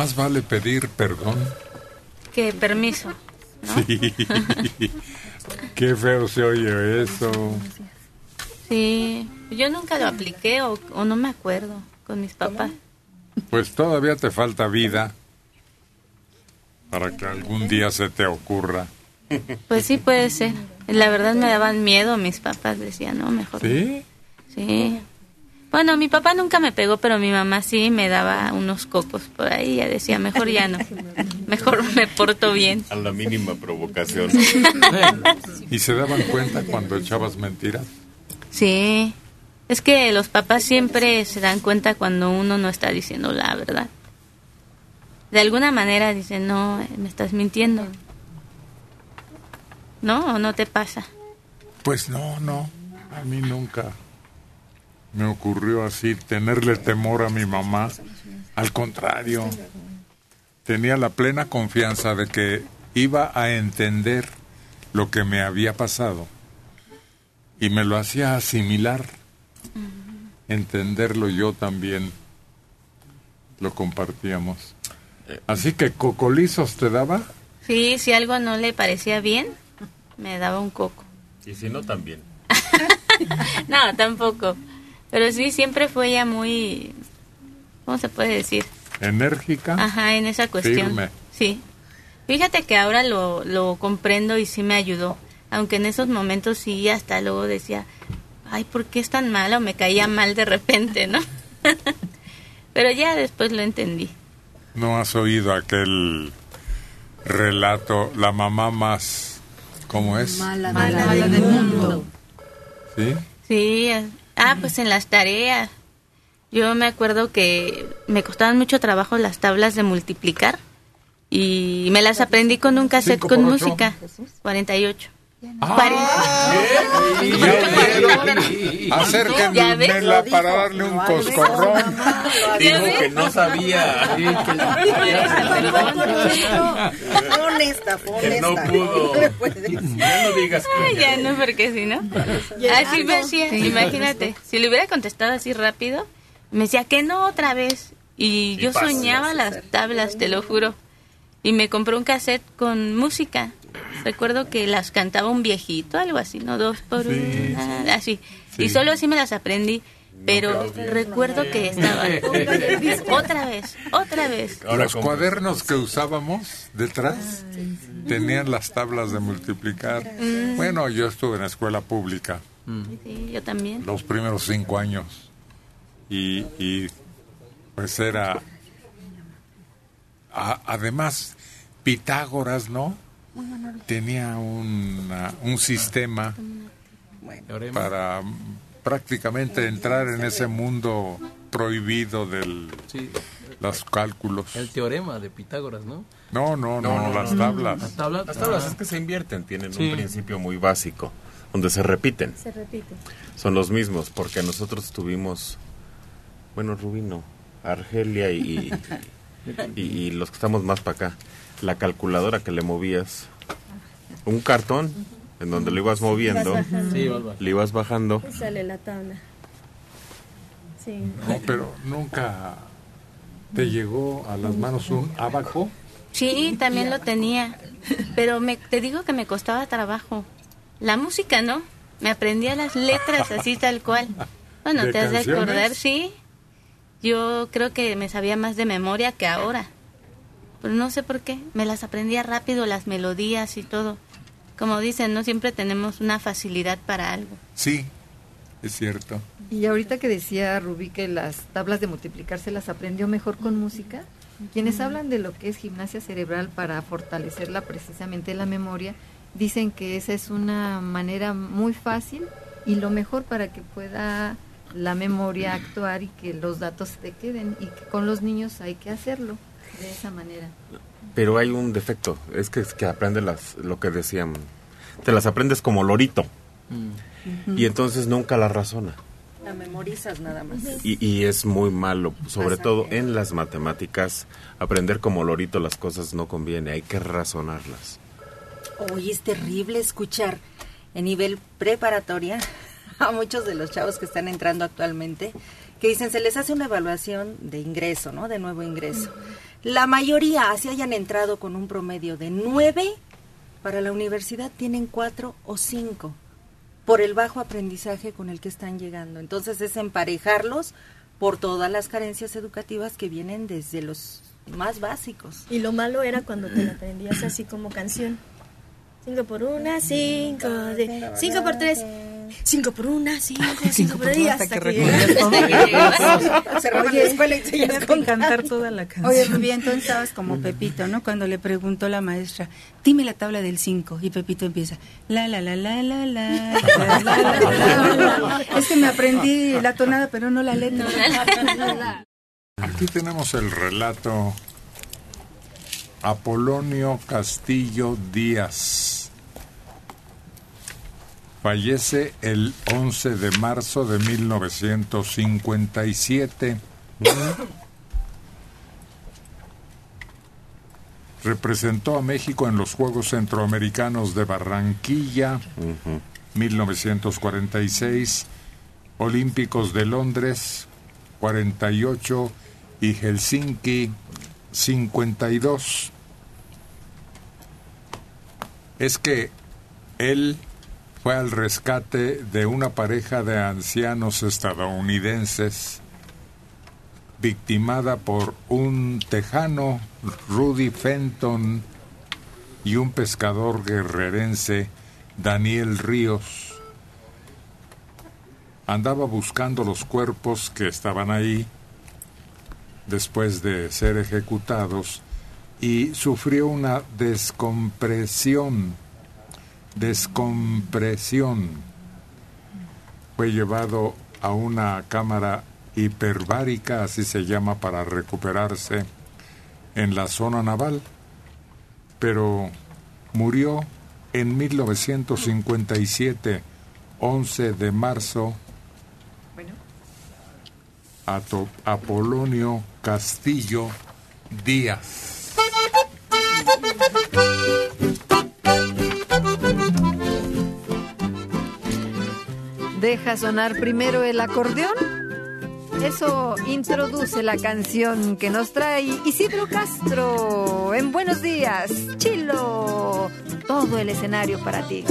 Más vale pedir perdón. Que permiso. Sí. Qué feo se oye eso. Sí, yo nunca lo apliqué o, o no me acuerdo con mis papás. Pues todavía te falta vida para que algún día se te ocurra. Pues sí puede ser. La verdad me daban miedo mis papás, decían, no, mejor. no". ¿Sí? Sí. Bueno, mi papá nunca me pegó, pero mi mamá sí me daba unos cocos por ahí. Ya decía, mejor ya no. Mejor me porto bien. A la mínima provocación. ¿Y se daban cuenta cuando echabas mentiras? Sí. Es que los papás siempre se dan cuenta cuando uno no está diciendo la verdad. De alguna manera dicen, no, me estás mintiendo. ¿No? ¿O no te pasa? Pues no, no. A mí nunca me ocurrió así tenerle temor a mi mamá. Al contrario, tenía la plena confianza de que iba a entender lo que me había pasado y me lo hacía asimilar, entenderlo yo también lo compartíamos. Así que cocolizos te daba. Sí, si algo no le parecía bien, me daba un coco. Y si no, también. No, tampoco. Pero sí, siempre fue ella muy, ¿cómo se puede decir? Enérgica. Ajá, en esa cuestión. Firme. Sí. Fíjate que ahora lo, lo comprendo y sí me ayudó. Aunque en esos momentos sí, hasta luego decía, ay, ¿por qué es tan mala? O me caía mal de repente, ¿no? Pero ya después lo entendí. ¿No has oído aquel relato, la mamá más, ¿cómo es? Mala, del mundo. ¿Sí? Sí, ah, pues en las tareas. Yo me acuerdo que me costaban mucho trabajo las tablas de multiplicar y me las aprendí con un cassette con música. 48. Acérquenmela para darle un coscorrón. Dijo que no sabía. Fue honesta, fue Que no pudo. Ya no digas que. ya no, porque si no. Así me hacía, imagínate. Si le hubiera contestado así rápido, me decía que no otra vez. Y yo soñaba las tablas, te lo juro. Y me compró un cassette con música. Recuerdo que las cantaba un viejito, algo así, ¿no? Dos por Sí, una, así. Sí. Y solo así me las aprendí. Pero recuerdo que estaba otra vez, otra vez. Los cuadernos que usábamos detrás tenían las tablas de multiplicar. Mm. Bueno, yo estuve en la escuela pública Sí, yo también. los primeros cinco años y, y, pues era a- además Pitágoras, ¿no? Tenía una- un sistema para prácticamente entrar en ese mundo prohibido de Sí. los cálculos. El teorema de Pitágoras, ¿no? No, no, no, las tablas. Las tablas. Las tablas Ah. es que se invierten, tienen Sí. un principio muy básico, donde se repiten. Se repite. Son los mismos, porque nosotros tuvimos, bueno, Rubino, Argelia y, y, y los que estamos más para acá, la calculadora que le movías, un cartón en donde lo ibas moviendo. Sí, le ibas bajando. Y sale la tabla. Sí. No, pero nunca te llegó a las manos un abaco. Sí, también lo tenía. Pero me, te digo que me costaba trabajo. La música, ¿no? Me aprendía las letras así tal cual. Bueno, ¿De te has de acordar, sí. Yo creo que me sabía más de memoria que ahora. Pero no sé por qué. Me las aprendía rápido, las melodías y todo. Como dicen, no siempre tenemos una facilidad para algo. Sí, es cierto. Y ahorita que decía Rubí que las tablas de multiplicar se las aprendió mejor con música, quienes hablan de lo que es gimnasia cerebral para fortalecerla precisamente la memoria, dicen que esa es una manera muy fácil y lo mejor para que pueda la memoria actuar y que los datos te queden y que con los niños hay que hacerlo de esa manera. Pero hay un defecto, es que, es que aprende las, lo que decían, te las aprendes como lorito, y entonces nunca las razona. La memorizas nada más. Y, y es muy malo, sobre todo en las matemáticas, aprender como lorito las cosas no conviene, hay que razonarlas. Hoy es terrible escuchar en nivel preparatoria a muchos de los chavos que están entrando actualmente que dicen se les hace una evaluación de ingreso, ¿no? De nuevo ingreso. La mayoría, así hayan entrado con un promedio de nueve, para la universidad tienen cuatro o cinco por el bajo aprendizaje con el que están llegando. Entonces es emparejarlos por todas las carencias educativas que vienen desde los más básicos. Y lo malo era cuando te aprendías así como canción. Cinco por una, cinco, de, cinco por tres, cinco por una, cinco, cinco, por tres, hasta, que, recordías todo. llegas. Cerraban la escuela y Tenías que cantar toda la canción. Oye, Rubí, entonces estabas como Pepito, ¿no? Cuando le preguntó la maestra, dime la tabla del 5. Y Pepito empieza, la, la, la, la, la, la, la, la, la, la, la. Es que me aprendí la tonada, pero no la letra. Aquí tenemos el relato Apolonio Castillo Díaz. Fallece el 11 de marzo de 1957. Representó a México en los Juegos Centroamericanos de Barranquilla, 1946, Olímpicos de Londres, 48 y Helsinki 52. Es que él fue al rescate de una pareja de ancianos estadounidenses victimada por un tejano, Rudy Fenton, y un pescador guerrerense, Daniel Ríos. Andaba buscando los cuerpos que estaban ahí después de ser ejecutados y sufrió una descompresión. Descompresión. Fue llevado a una cámara hiperbárica, así se llama, para recuperarse en la zona naval, pero murió en 1957, 11 de marzo, Ato- Apolonio Castillo Díaz. Deja sonar primero el acordeón. Eso introduce la canción que nos trae Isidro Castro en Buenos Días, Chilo. Todo el escenario para ti.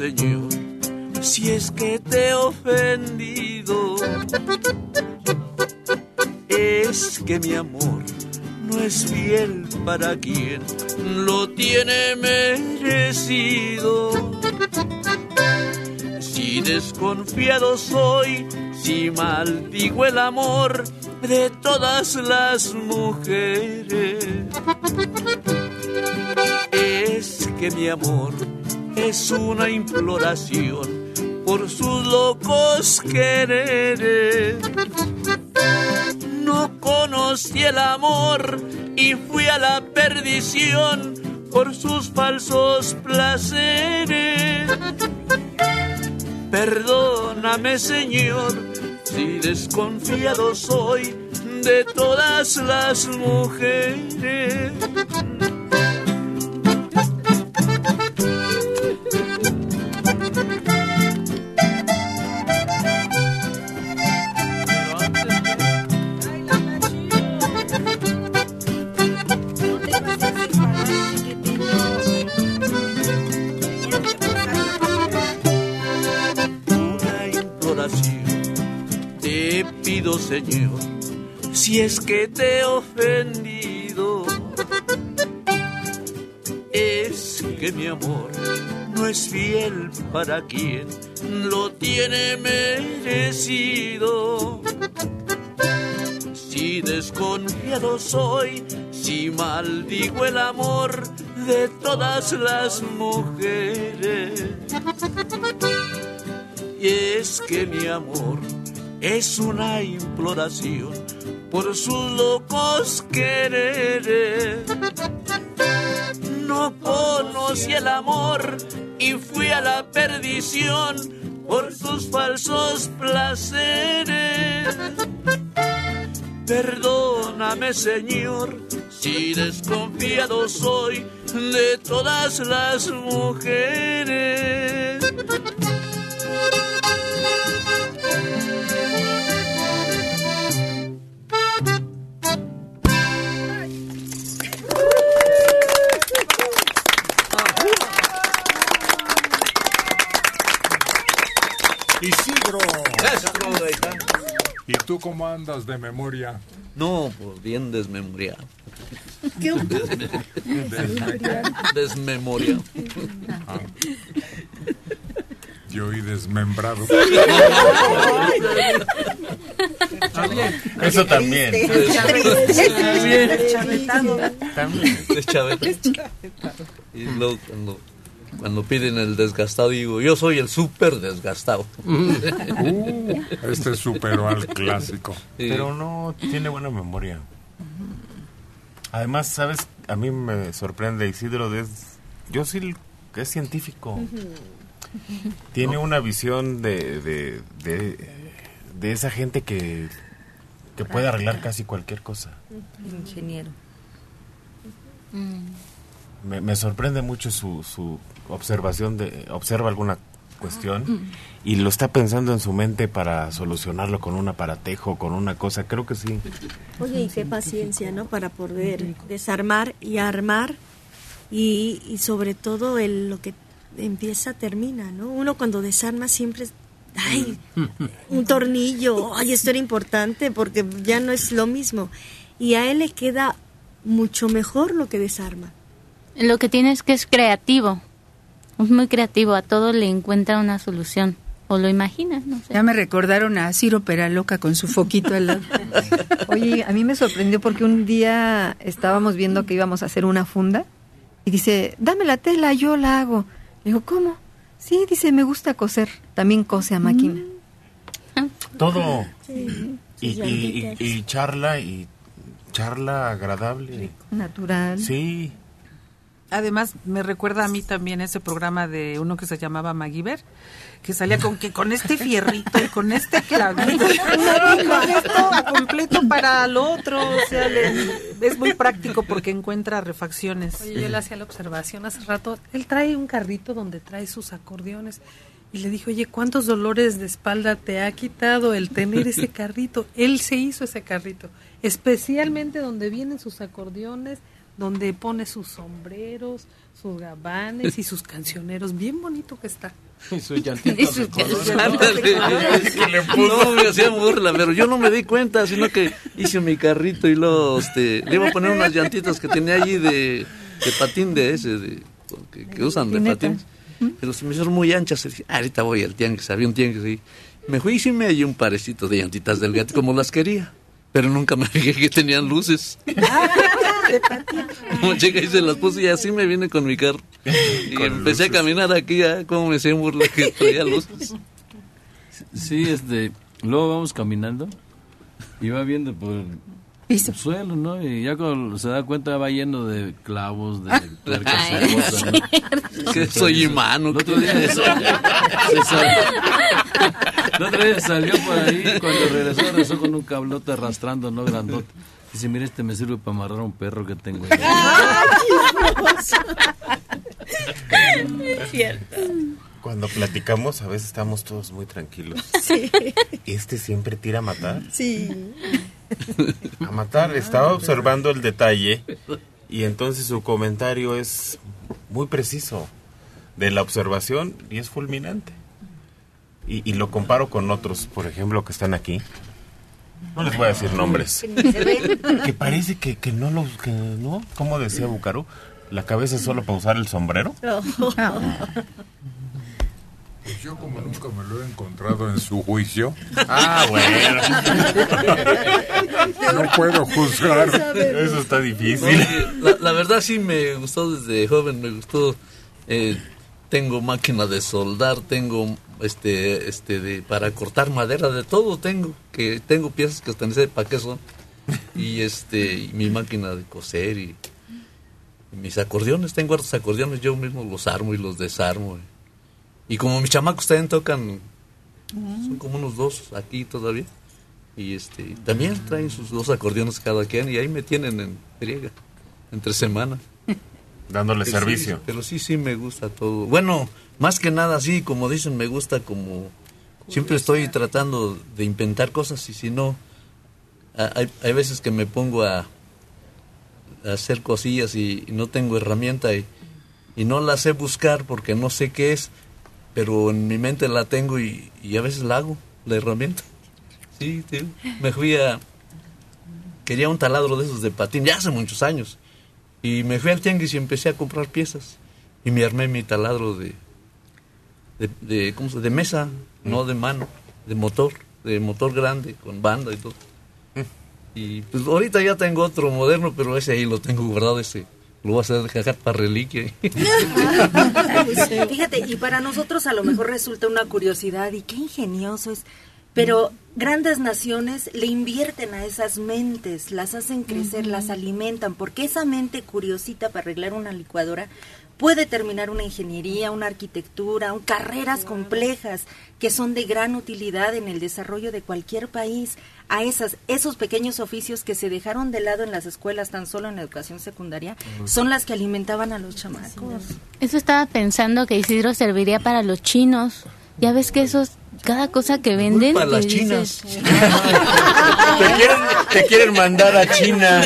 Señor, si es que te he ofendido. Es que mi amor no es fiel para quien lo tiene merecido. Si desconfiado soy, si maldigo el amor de todas las mujeres es que mi amor es una imploración por sus locos quereres. No conocí el amor y fui a la perdición por sus falsos placeres. Perdóname, Señor, si desconfiado soy de todas las mujeres. Si es que te he ofendido. Es que mi amor no es fiel para quien lo tiene merecido. Si desconfiado soy, si maldigo el amor de todas las mujeres. Y es que mi amor es una imploración por sus locos quereres. No conocí el amor y fui a la perdición por sus falsos placeres. Perdóname, Señor, si desconfiado soy de todas las mujeres. Tú cómo andas de memoria? No, pues bien desmemoriado. ¿Qué? Desme- Desmemoriado. Ah. Yo oí desmembrado. Eso también. También. Deschavetado. Y luego cuando, cuando piden el desgastado digo, yo soy el súper desgastado. Uh, este superó al clásico. Pero no tiene buena memoria. Además, ¿sabes? A mí me sorprende Isidro. Es, yo sí que es científico. Tiene una visión de, de, de, de esa gente que, que puede arreglar casi cualquier cosa. Ingeniero. Me, me sorprende mucho su, su observación de observa alguna cuestión y lo está pensando en su mente para solucionarlo con un aparatejo, con una cosa. Creo que sí. Oye, y qué paciencia, ¿no? Para poder desarmar y armar y, y sobre todo el, lo que empieza termina, ¿no? Uno cuando desarma siempre es, ay, un tornillo, ay, esto era importante porque ya no es lo mismo. Y a él le queda mucho mejor lo que desarma. Lo que tiene es que es creativo. Es muy creativo. A todo le encuentra una solución. O lo imagina, no sé. Ya me recordaron a Ciro Peraloca con su foquito al lado. Oye, a mí me sorprendió porque un día estábamos viendo que íbamos a hacer una funda y dice, dame la tela, yo la hago. Le digo, ¿cómo? Sí, dice, me gusta coser. También cose a máquina. Todo. Sí. Y, y- y- y charla y charla agradable. Natural. Sí. Además, me recuerda a mí también ese programa de uno que se llamaba MacGyver, que salía con que con este fierrito y con este clavito, y con esto completo para el otro. O sea, le- es muy práctico porque encuentra refacciones. Oye, yo le hacía la observación hace rato. Él trae un carrito donde trae sus acordeones. Y le dije, oye, ¿cuántos dolores de espalda te ha quitado el tener ese carrito? Él se hizo ese carrito, especialmente donde vienen sus acordeones, donde pone sus sombreros, sus gabanes y sus cancioneros. Bien bonito que está. Y sus llantitas Y puso. No, me hacía burla, pero yo no me di cuenta, sino que hice mi carrito y luego este, le iba a poner unas llantitas que tenía allí de, de patín de ese, de, que, que usan de patines. Pero se me hicieron muy anchas. dije, "Ah, ahorita voy al tianguis, había un tianguis ahí. Me fui y sí me hallé un parecito de llantitas del gato como las quería. Pero nunca me fijé que tenían luces. Como chica y se las puse y así me vine con mi carro. Y Con empecé luces. a caminar aquí, ya, como me hacían burla que traía luces. Sí, este, luego vamos caminando y va viendo por el suelo, ¿no? Y ya cuando se da cuenta va lleno de clavos, de tuercas Ay, y cosas, ¿no? Que soy imán, ¿o El otro día se sal- el otro día salió por ahí, cuando regresó, regresó con un cablote arrastrando, ¿no? Grandote. Dice, mira, este me sirve para amarrar a un perro que tengo ahí. Es cierto. Cuando platicamos, a veces estamos todos muy tranquilos. Sí. Este siempre tira a matar. Sí. A matar. Estaba observando el detalle y entonces su comentario es muy preciso de la observación y es fulminante. Y, y lo comparo con otros, por ejemplo, que están aquí. No les voy a decir nombres. Que parece que, que no los... Que no, como decía Bucaro, la cabeza es solo para usar el sombrero. Pues yo como nunca me lo he encontrado en su juicio. Ah, bueno. No puedo juzgar. Eso está difícil. No, la, la verdad sí me gustó desde joven, me gustó. eh, tengo máquina de soldar, tengo este, este, de, para cortar madera, de todo tengo. Que tengo piezas que hasta no sé para qué son. Y este, y mi máquina de coser y, y mis acordeones, tengo hartos acordeones, yo mismo los armo y los desarmo. Y como mis chamacos también tocan, son como unos dos aquí todavía. Y este, también traen sus dos acordeones cada quien y ahí me tienen en friega, entre semana. Dándole Pero sí, servicio. pero sí, sí me gusta todo. Bueno, más que nada, sí, como dicen, me gusta como... Siempre estoy tratando de inventar cosas y si no, hay, hay veces que me pongo a, a hacer cosillas y, y no tengo herramienta y, y no la sé buscar porque no sé qué es, pero en mi mente la tengo y, y a veces la hago, la herramienta. Sí, sí. Me fui a... Quería un taladro de esos de patín, ya hace muchos años. Y me fui al tianguis y empecé a comprar piezas. Y me armé mi taladro de... De, de, ¿cómo se- de mesa, no de mano, de motor, de motor grande, con banda y todo. Y pues ahorita ya tengo otro moderno, pero ese ahí lo tengo guardado, ese lo voy a hacer dejar para reliquia. Fíjate, y para nosotros a lo mejor resulta una curiosidad y qué ingenioso es, pero grandes naciones le invierten a esas mentes, las hacen crecer, las alimentan, porque esa mente curiosita para arreglar una licuadora puede terminar una ingeniería, una arquitectura, un- carreras complejas que son de gran utilidad en el desarrollo de cualquier país. A esas, esos pequeños oficios que se dejaron de lado en las escuelas, tan solo en la educación secundaria, son las que alimentaban a los chamacos. Eso estaba pensando que Isidro serviría para los chinos. Ya ves que esos cada cosa que venden. Para las dices, chinas. Te quieren, te quieren mandar a China.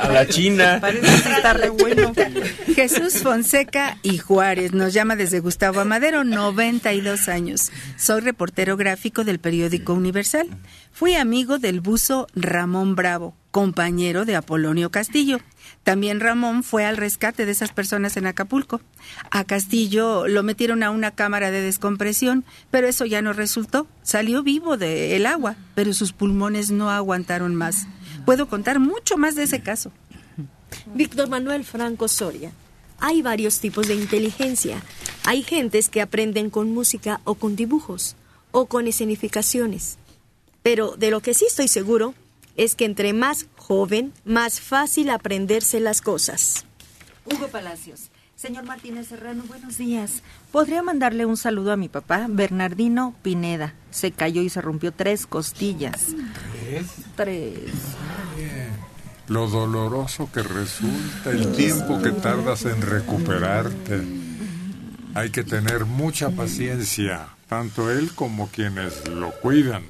A la China. Parece que está re bueno. Jesús Fonseca y Juárez nos llama desde Gustavo Amadero, 92 años. Soy reportero gráfico del periódico Universal. Fui amigo del buzo Ramón Bravo, compañero de Apolonio Castillo. También Ramón fue al rescate de esas personas en Acapulco. A Castillo lo metieron a una cámara de descompresión, pero eso ya no resultó. Salió vivo del agua, pero sus pulmones no aguantaron más. Puedo contar mucho más de ese caso. Víctor Manuel Franco Soria. Hay varios tipos de inteligencia. Hay gentes que aprenden con música o con dibujos o con escenificaciones. Pero de lo que sí estoy seguro es que entre más joven, más fácil aprenderse las cosas. Hugo Palacios. Señor Martínez Serrano, buenos días. ¿Podría mandarle un saludo a mi papá, Bernardino Pineda? Se cayó y se rompió tres costillas. Tres. Lo doloroso que resulta, el tiempo que tardas en recuperarte. Hay que tener mucha paciencia, tanto él como quienes lo cuidan.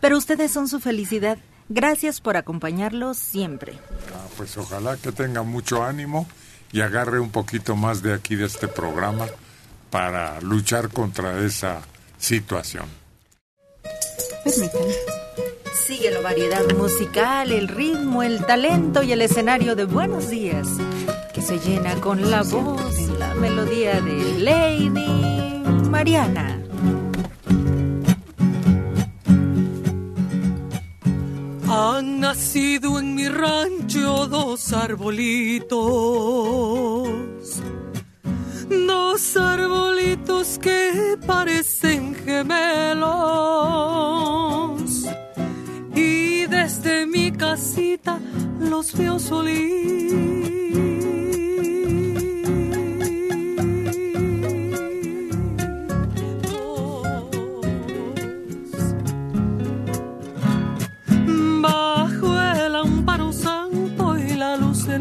Pero ustedes son su felicidad. Gracias por acompañarlos siempre. Ah, pues ojalá que tenga mucho ánimo y agarre un poquito más de aquí de este programa para luchar contra esa situación. Permítanme. Sigue la variedad musical, el ritmo, el talento y el escenario de Buenos Días, que se llena con la voz, la melodía de Lady Mariana. Han nacido en mi rancho dos arbolitos, dos arbolitos que parecen gemelos. Y desde mi casita los veo bajo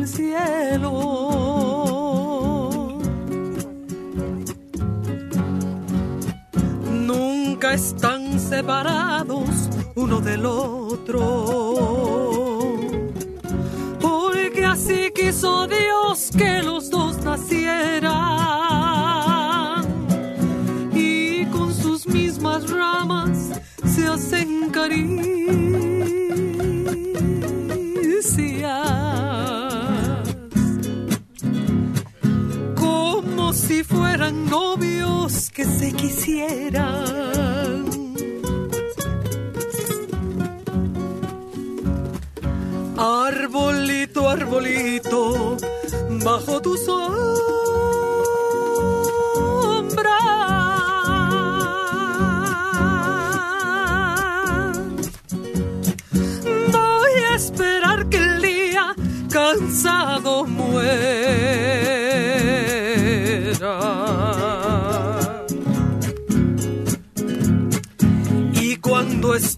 cielo. Nunca están separados uno del otro. Porque así quiso Dios que los dos nacieran y con sus mismas ramas se hacen caricias quisieran. Arbolito, arbolito, bajo tu sombra.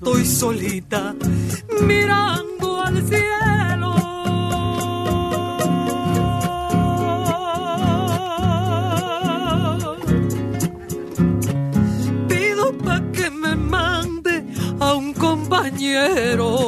Estoy solita, mirando al cielo. Pido pa' que me mande a un compañero.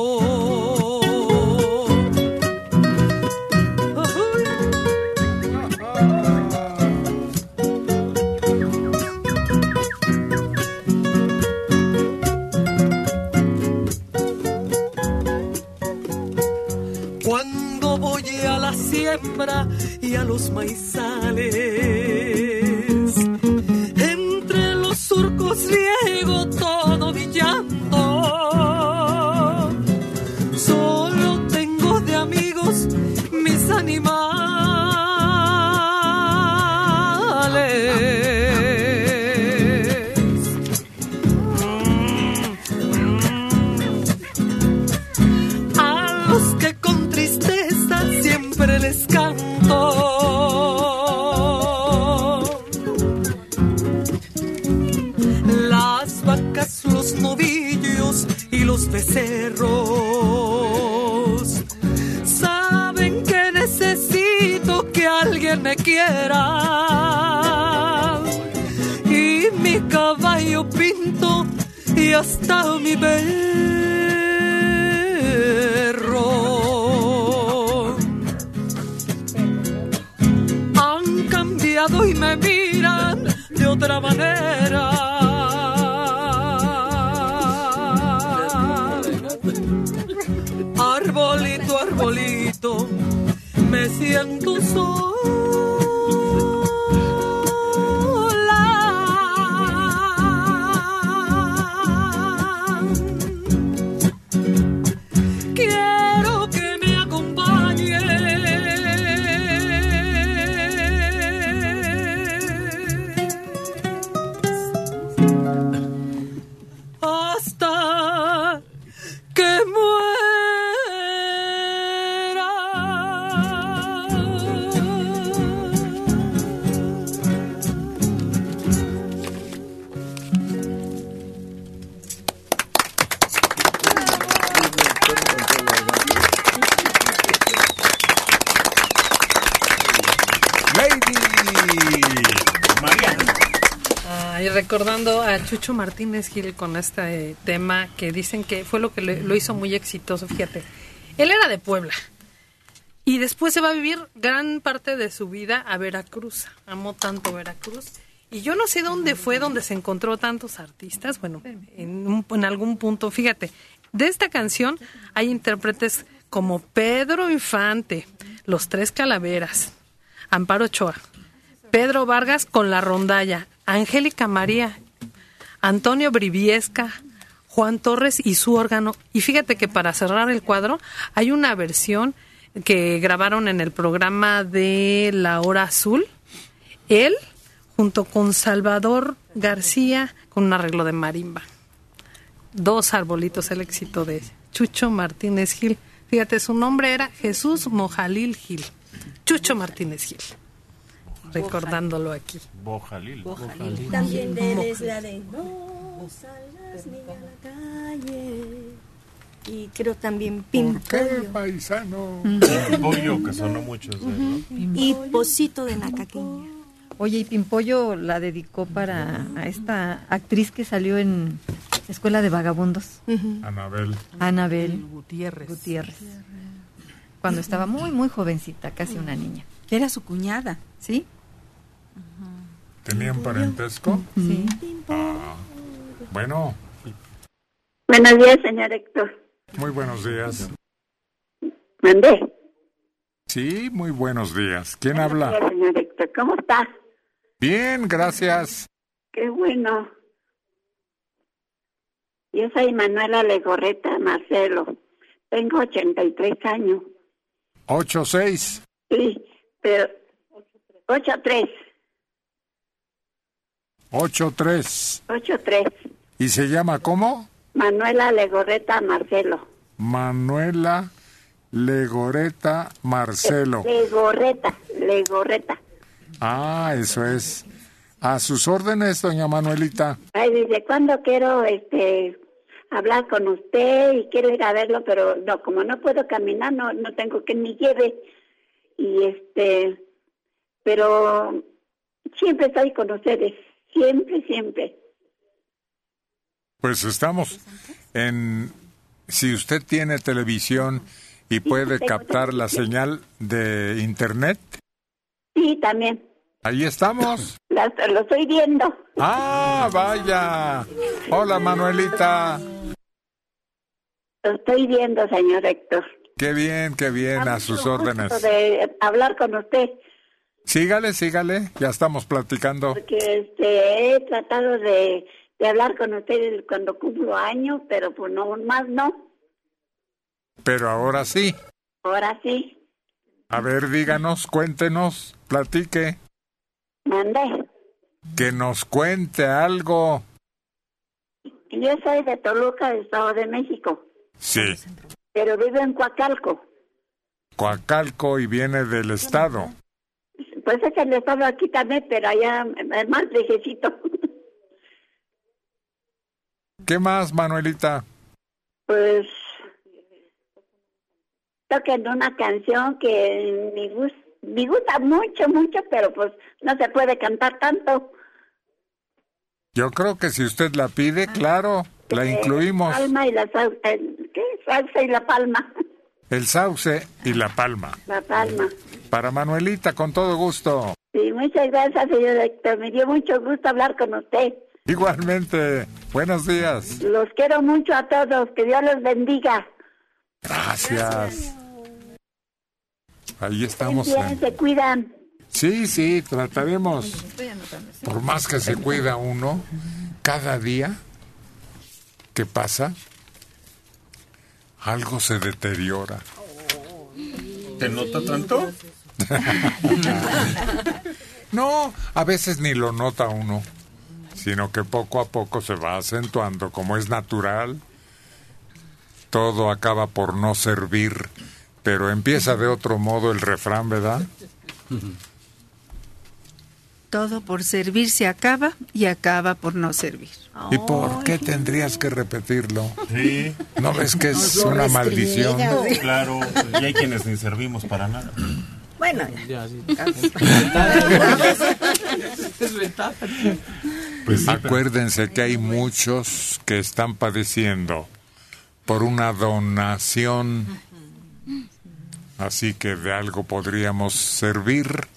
Recordando a Chucho Martínez Gil con este tema que dicen que fue lo que le- lo hizo muy exitoso, fíjate. Él era de Puebla y después se va a vivir gran parte de su vida a Veracruz. Amó tanto Veracruz. Y yo no sé dónde fue donde se encontró tantos artistas. Bueno, en, un- en algún punto, fíjate, de esta canción hay intérpretes como Pedro Infante, Los Tres Calaveras, Amparo Ochoa, Pedro Vargas con la rondalla, Angélica María, Antonio Briviesca, Juan Torres y su órgano. Y fíjate que para cerrar el cuadro hay una versión que grabaron en el programa de La Hora Azul. Él junto con Salvador García con un arreglo de marimba. Dos arbolitos, el éxito de Chucho Martínez Gil. Fíjate, su nombre era Jesús Mojalil Gil. Chucho Martínez Gil. Recordándolo aquí. Bojalil. También de él es la de No salgas ni a la calle. Y creo también Pimpollo. paisano? Pollo, que sonó mucho. ese, ¿no? Y Pocito de Nacaqueña. Oye, y Pimpollo la dedicó para a esta actriz que salió en Escuela de Vagabundos, Anabel. Anabel Gutiérrez. Gutiérrez. Cuando estaba muy, muy jovencita, casi una niña. Era su cuñada. ¿Sí? ¿Tenían parentesco? Sí. Ah, bueno, Buenos días, señor Héctor. muy buenos días. Mandé. Sí, muy buenos días. ¿Quién Buenos habla? días, señor Héctor. ¿Cómo está? Bien, gracias. Qué bueno. Yo soy Manuela Legorreta Marcelo. Tengo 83 años. Ocho seis. Sí, pero 83. Ocho tres. 83. ¿Y se llama cómo? Manuela Legorreta Marcelo. Manuela Legoreta Marcelo. Legorreta, Legorreta. Ah, eso es. A sus órdenes, doña Manuelita. Ay, desde cuándo quiero este hablar con usted y quiero ir a verlo, pero no, como no puedo caminar, no, no tengo que me lleve. Y este, pero siempre estoy con ustedes, siempre, siempre. Pues estamos en... Si usted tiene televisión y puede captar la señal de internet, Sí, también. ahí estamos. Las- lo estoy viendo. Ah, vaya. Hola, Manuelita. Lo estoy viendo, señor Héctor. Qué bien, qué bien, a sus órdenes. De hablar con usted, Sígale, sígale, ya estamos platicando. porque este, he tratado de, de hablar con usted cuando cumplo años, pero pues no, más no. Pero ahora sí. Ahora sí, A ver, díganos, cuéntenos, platique, mandé. que nos cuente algo. Yo soy de Toluca, del Estado de México, Sí, pero vivo en Coacalco. Coacalco y viene del estado. Pues es el estado aquí también, pero allá es más lejecito. ¿Qué más, Manuelita? Pues toquen una canción que me gusta, me gusta mucho, mucho, pero pues no se puede cantar tanto. Yo creo que si usted la pide, claro, la incluimos. Palma y la el- ¿qué? salsa y la palma. El sauce y la palma. La palma. Para Manuelita, con todo gusto. Sí, muchas gracias, señor Héctor. Me dio mucho gusto hablar con usted. Igualmente, buenos días. Los quiero mucho a todos. Que Dios los bendiga. Gracias. Ahí estamos. Bien, en- se cuidan. Sí, sí, trataremos. Por más que se cuida uno, cada día que pasa, algo se deteriora. ¿Te nota tanto? No, a veces ni lo nota uno, sino que poco a poco se va acentuando, como es natural. Todo acaba por no servir, pero empieza de otro modo el refrán, ¿verdad? Todo por servir se acaba y acaba por no servir. ¿Y por qué tendrías que repetirlo? Sí. ¿No ves que es una maldición? Claro, y hay quienes ni servimos para nada. Bueno, Ya, sí. Pues Acuérdense que hay muchos que están padeciendo por una donación, así que de algo podríamos servir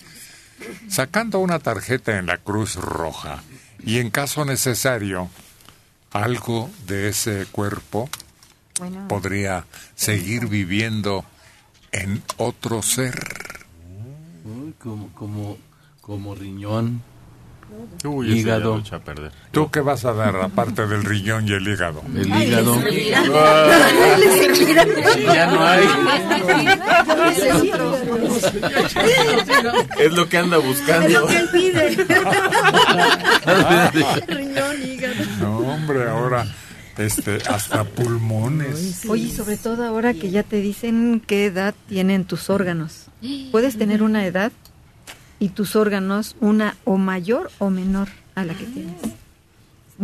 sacando una tarjeta en la Cruz Roja. Y en caso necesario algo de ese cuerpo Bueno. podría seguir viviendo en otro ser. Uy, como, como, como riñón, Uy, ese ya hígado. lo echa a perder. ¿Tú qué vas a dar aparte del riñón y el hígado? El hígado. Ay, Si ya no hay. Es lo que anda buscando. Es lo que él pide. Riñón, hígado. No, hombre, ahora este hasta pulmones. Oye, sobre todo ahora que ya te dicen qué edad tienen tus órganos. Puedes tener una edad y tus órganos una o mayor o menor a la que tienes.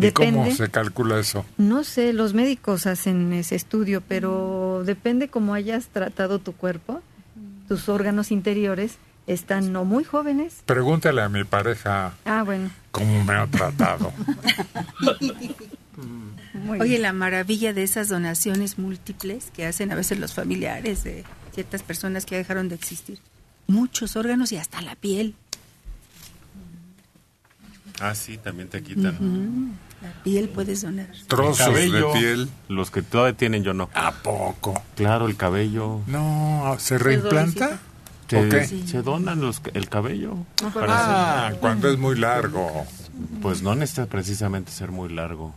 ¿Y cómo Depende. se calcula eso? No sé, los médicos hacen ese estudio, pero depende cómo hayas tratado tu cuerpo. Tus órganos interiores están no muy jóvenes. Pregúntale a mi pareja Ah, bueno. cómo me ha tratado. Muy Oye, bien. la maravilla de esas donaciones múltiples que hacen a veces los familiares de ciertas personas que ya dejaron de existir. Muchos órganos y hasta la piel. Ah, sí, también te quitan. La piel puedes donar. Trozos cabello, de piel. Los que todavía tienen, yo no. ¿A poco? Claro, el cabello. No, ¿se reimplanta? Se, ¿O qué? se donan los, el cabello. Ah, cuando es muy largo. Pues no necesita precisamente ser muy largo.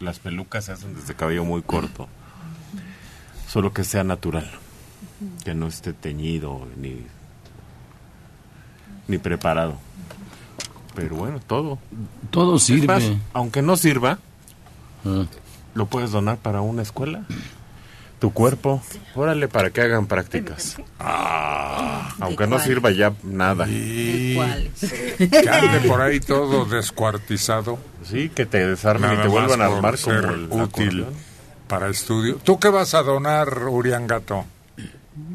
Las pelucas se hacen desde cabello muy corto. Solo que sea natural. Que no esté teñido ni, ni preparado. Pero bueno, todo. Todo sirve. más, aunque no sirva, Ah. lo puedes donar para una escuela. Tu cuerpo, órale para que hagan prácticas. Ah, aunque no cuál? sirva ya nada. Y que ande por ahí todo descuartizado. Sí, que te desarmen y Nada te vuelvan a armar como ser el útil acordeón. para estudio. ¿Tú qué vas a donar, Uriangato,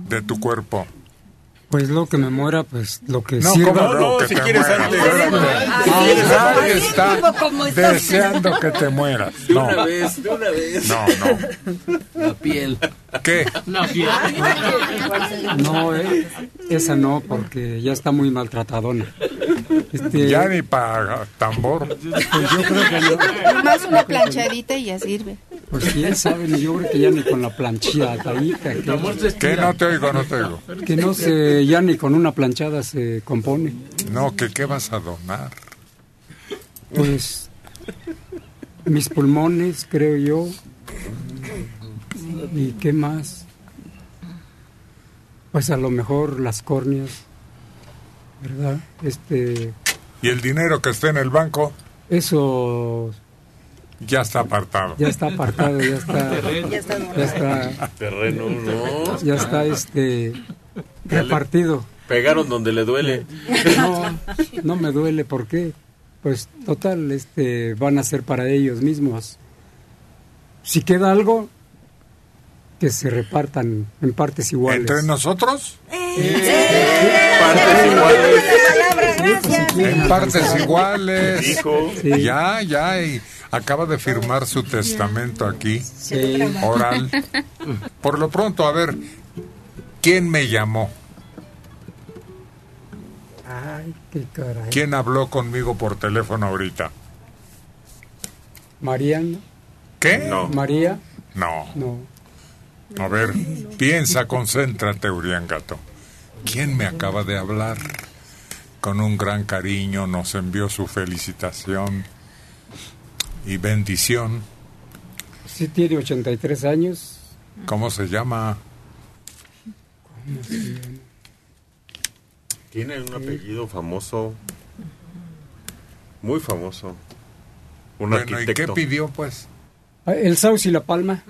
de tu cuerpo? Pues lo que me muera, pues lo que No, sirva. ¿cómo no? que te mueras. Ah, Nadie está deseando que te mueras. No, vez, de una vez. no, no. La piel. ¿Qué? La piel. No, eh, esa no, porque ya está muy maltratadona. Este, Ya ni para tambor. Pues yo creo que no. Nomás una planchadita y ya sirve. Pues quién sabe, ni yo creo que ya ni con la planchadita. Que, ¿Qué? No te oigo, no te oigo. que no se, ya ni con una planchada se compone. No, que qué vas a donar. Pues mis pulmones, creo yo. ¿Y qué más? Pues a lo mejor las córneas, ¿verdad? Este, ¿Y el dinero que esté en el banco? eso Ya está apartado. ya está apartado, ya está, Terreno. ya está, Terreno, no. ya está este repartido. Pegaron donde le duele. No, no me duele, ¿por qué? Pues total, este, van a ser para ellos mismos. Si queda algo, que se repartan en partes iguales. ¿Entre nosotros? Partes iguales. Gracias. En partes iguales. Sí. Ya, ya, y acaba de firmar su testamento aquí. Sí. Oral. Por lo pronto, a ver, ¿quién me llamó? Ay, qué caray. ¿Quién habló conmigo por teléfono ahorita? Mariana. ¿Qué? No. María. No. No. A ver, piensa, concéntrate, Uriangato. ¿Quién me acaba de hablar? Con un gran cariño nos envió su felicitación y bendición. Sí, tiene 83 años. ¿Cómo se llama? ¿Cómo se llama? Tiene un apellido famoso. Muy famoso. Un bueno, ¿y qué pidió, pues? Ah, El Saus y la Palma.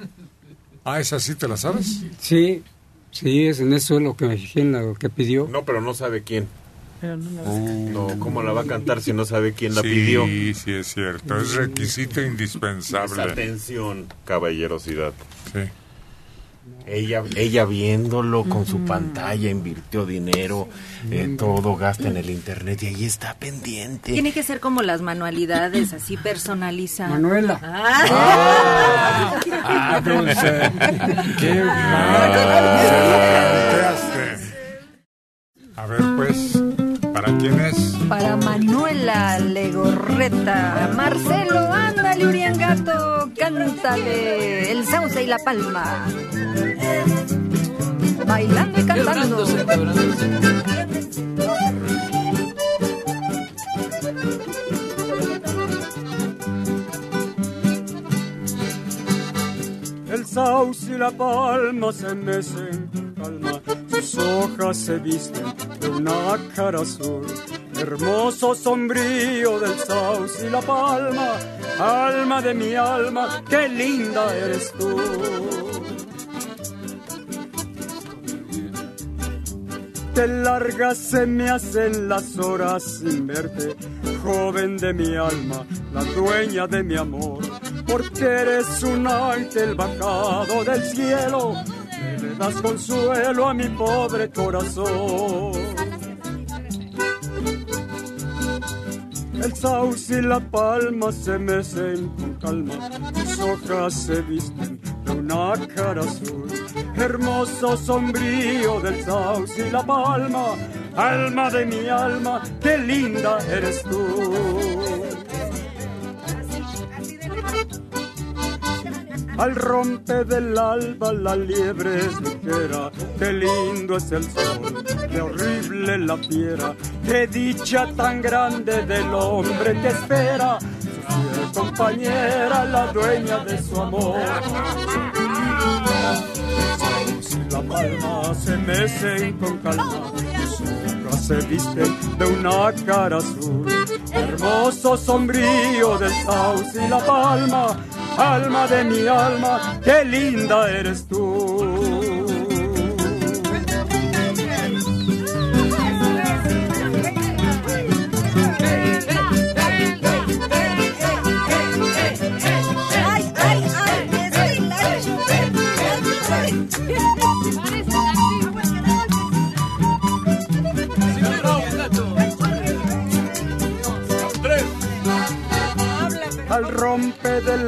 Ah, ¿esa sí te la sabes? Sí, sí, es en eso lo que me fijé en lo que pidió. No, pero no sabe quién. Pero no la No, ¿cómo la va a cantar si no sabe quién la sí, pidió? Sí, es cierto. Es requisito indispensable. atención, caballerosidad. Sí. Ella, ella viéndolo con su pantalla, invirtió dinero, eh, todo gasta en el internet y ahí está pendiente. Tiene que ser como las manualidades, así personalizadas. Manuela. Ah. Ah, Dulce. Qué mal. A ver, pues, ¿para quién es? Para Manuela Legorreta. Marcelo, ándale, Uriangato, cántale. El sauce y la palma. Bailando y cantando. El sauce y la palma se mecen calma, sus hojas se visten de una cara azul. Hermoso sombrío del sauce y la palma, alma de mi alma, qué linda eres tú. Qué largas se me hacen las horas sin verte, joven de mi alma, la dueña de mi amor, porque eres un ángel bajado del cielo, que le das consuelo a mi pobre corazón. El sauce y la palma se mecen con calma, sus hojas se visten de una cara azul. Hermoso sombrío del sauce y la palma, alma de mi alma, qué linda eres tú. Al rompe del alba la liebre es ligera, qué lindo es el sol, qué horrible la fiera, qué dicha tan grande del hombre que espera, su fiel compañera, la dueña de su amor. La palma se mecen con calma, hojas se visten de una cara azul. Hermoso sombrío del sauce y la palma, alma de mi alma, qué linda eres tú.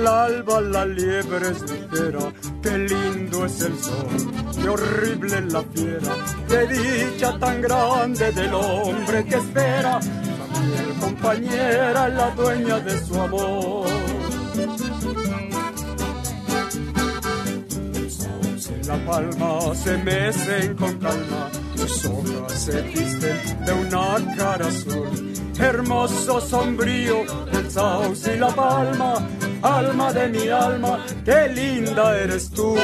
Alba la liebre es ligera, qué lindo es el sol, qué horrible la fiera, qué dicha tan grande del hombre que espera, la compañera, la dueña de su amor. El sauce y la palma se mecen con calma, sus hojas se visten de una cara azul. Hermoso sombrío del sauce y la palma, alma de mi alma, qué linda eres tú.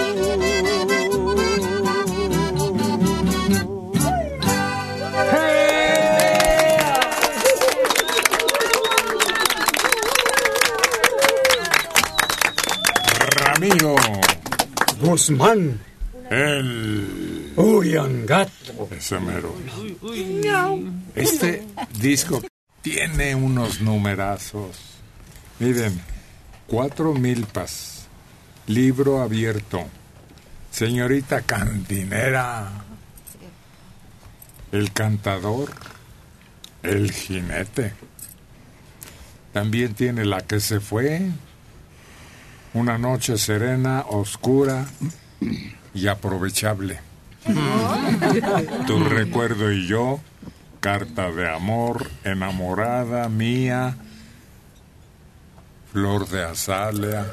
Ramiro. Guzmán. El. Uriangato. Ese mero. Este disco tiene unos numerazos. Miren, cuatro milpas, libro abierto, señorita cantinera, el cantador, El jinete. También tiene la que se fue. Una noche serena, oscura y aprovechable. tu recuerdo y yo, carta de amor, enamorada mía, flor de azalea.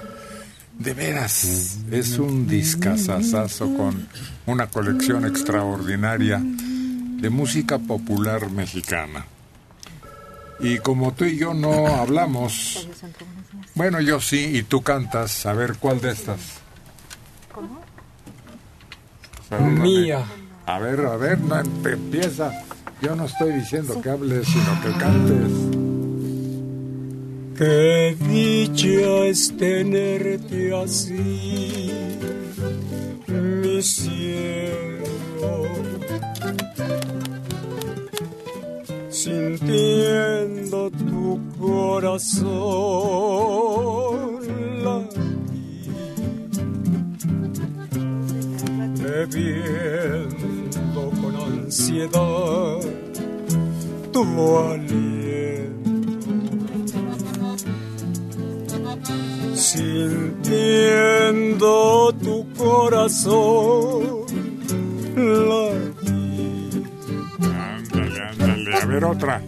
De veras, es un discazazazo con una colección extraordinaria de música popular mexicana. Y como tú y yo no hablamos, bueno, yo sí, y tú cantas, a ver cuál de estas. ¿Cómo? Mía. A ver, a ver, no em- empieza. Yo no estoy diciendo que hables, sino que cantes. Qué dicha es tenerte así, mi cielo. Sintiendo tu corazón latir, bebiendo con ansiedad tu aliento. Sintiendo tu corazón. Ándale, ándale. A ver, otra.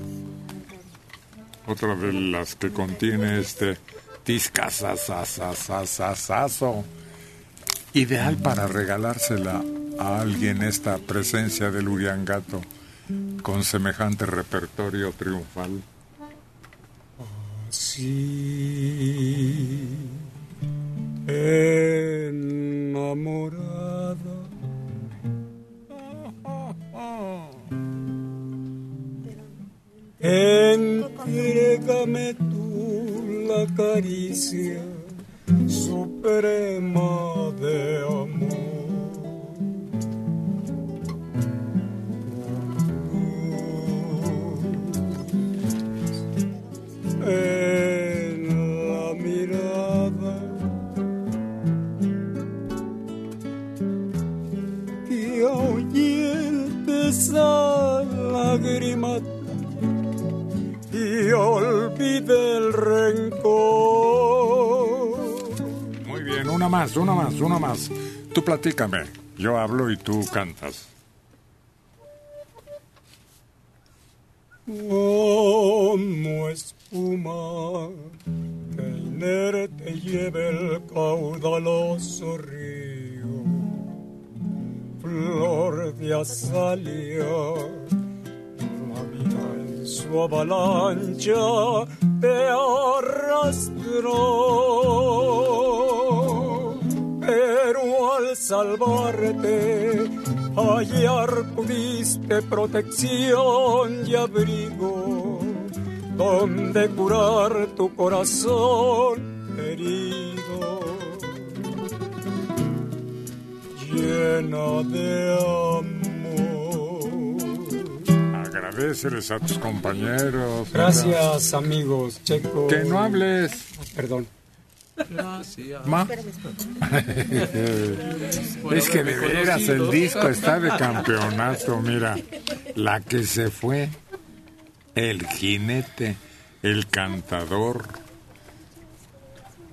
Otra de las que contiene este discazazazazazazo. Ideal para regalársela a alguien esta presencia del Uriangato con semejante repertorio triunfal. Sí, enamorada. Entrégame tú la caricia suprema de amor. Esa lágrima y olvide el rencor. Muy bien, una más, una más, una más. Tú platícame. Yo hablo y tú cantas. como espuma que inerte lleve el caudaloso río, flor de azalia, la vida en su avalancha te arrastró, pero al salvarte hallar pudiste protección y abrigo donde curar tu corazón herido llena de amor Agradeceles a tus compañeros. gracias amigos Checo Que no hables. perdón Gracias. Ma. es que de veras el disco está de campeonato, mira. La que se fue, el jinete, el cantador,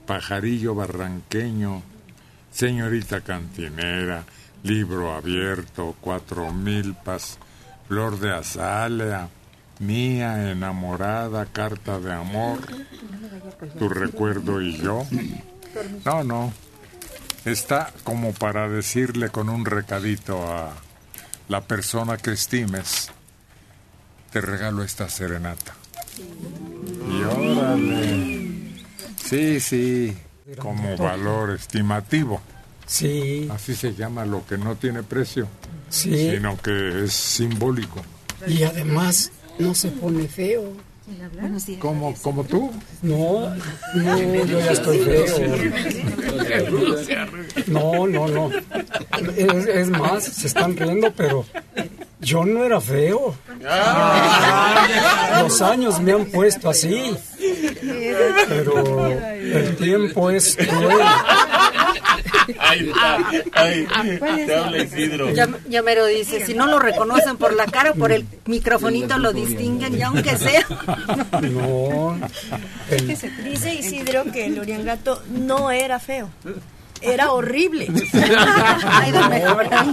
pajarillo barranqueño, señorita cantinera, libro abierto, cuatro milpas, flor de azalea, mía enamorada, carta de amor, tu recuerdo y yo. No, no. Está como para decirle con un recadito a la persona que estimes, te regalo esta serenata. Y órale. Sí, sí, como valor estimativo. Sí. Así se llama lo que no tiene precio, Sí. sino que es simbólico. y además no se pone feo Como, como tú. No, no, yo ya estoy feo. No, no, no. Es, es más, se están riendo, pero yo no era feo. Los años me han puesto así. Pero el tiempo es cruel. Ahí está. Te habla Isidro. Ya, ya me lo dice, si no lo reconocen por la cara, por el microfonito lo distinguen, y aunque sea. No. el- Dice Isidro que el Uriangato no era feo. Era horrible. Ay.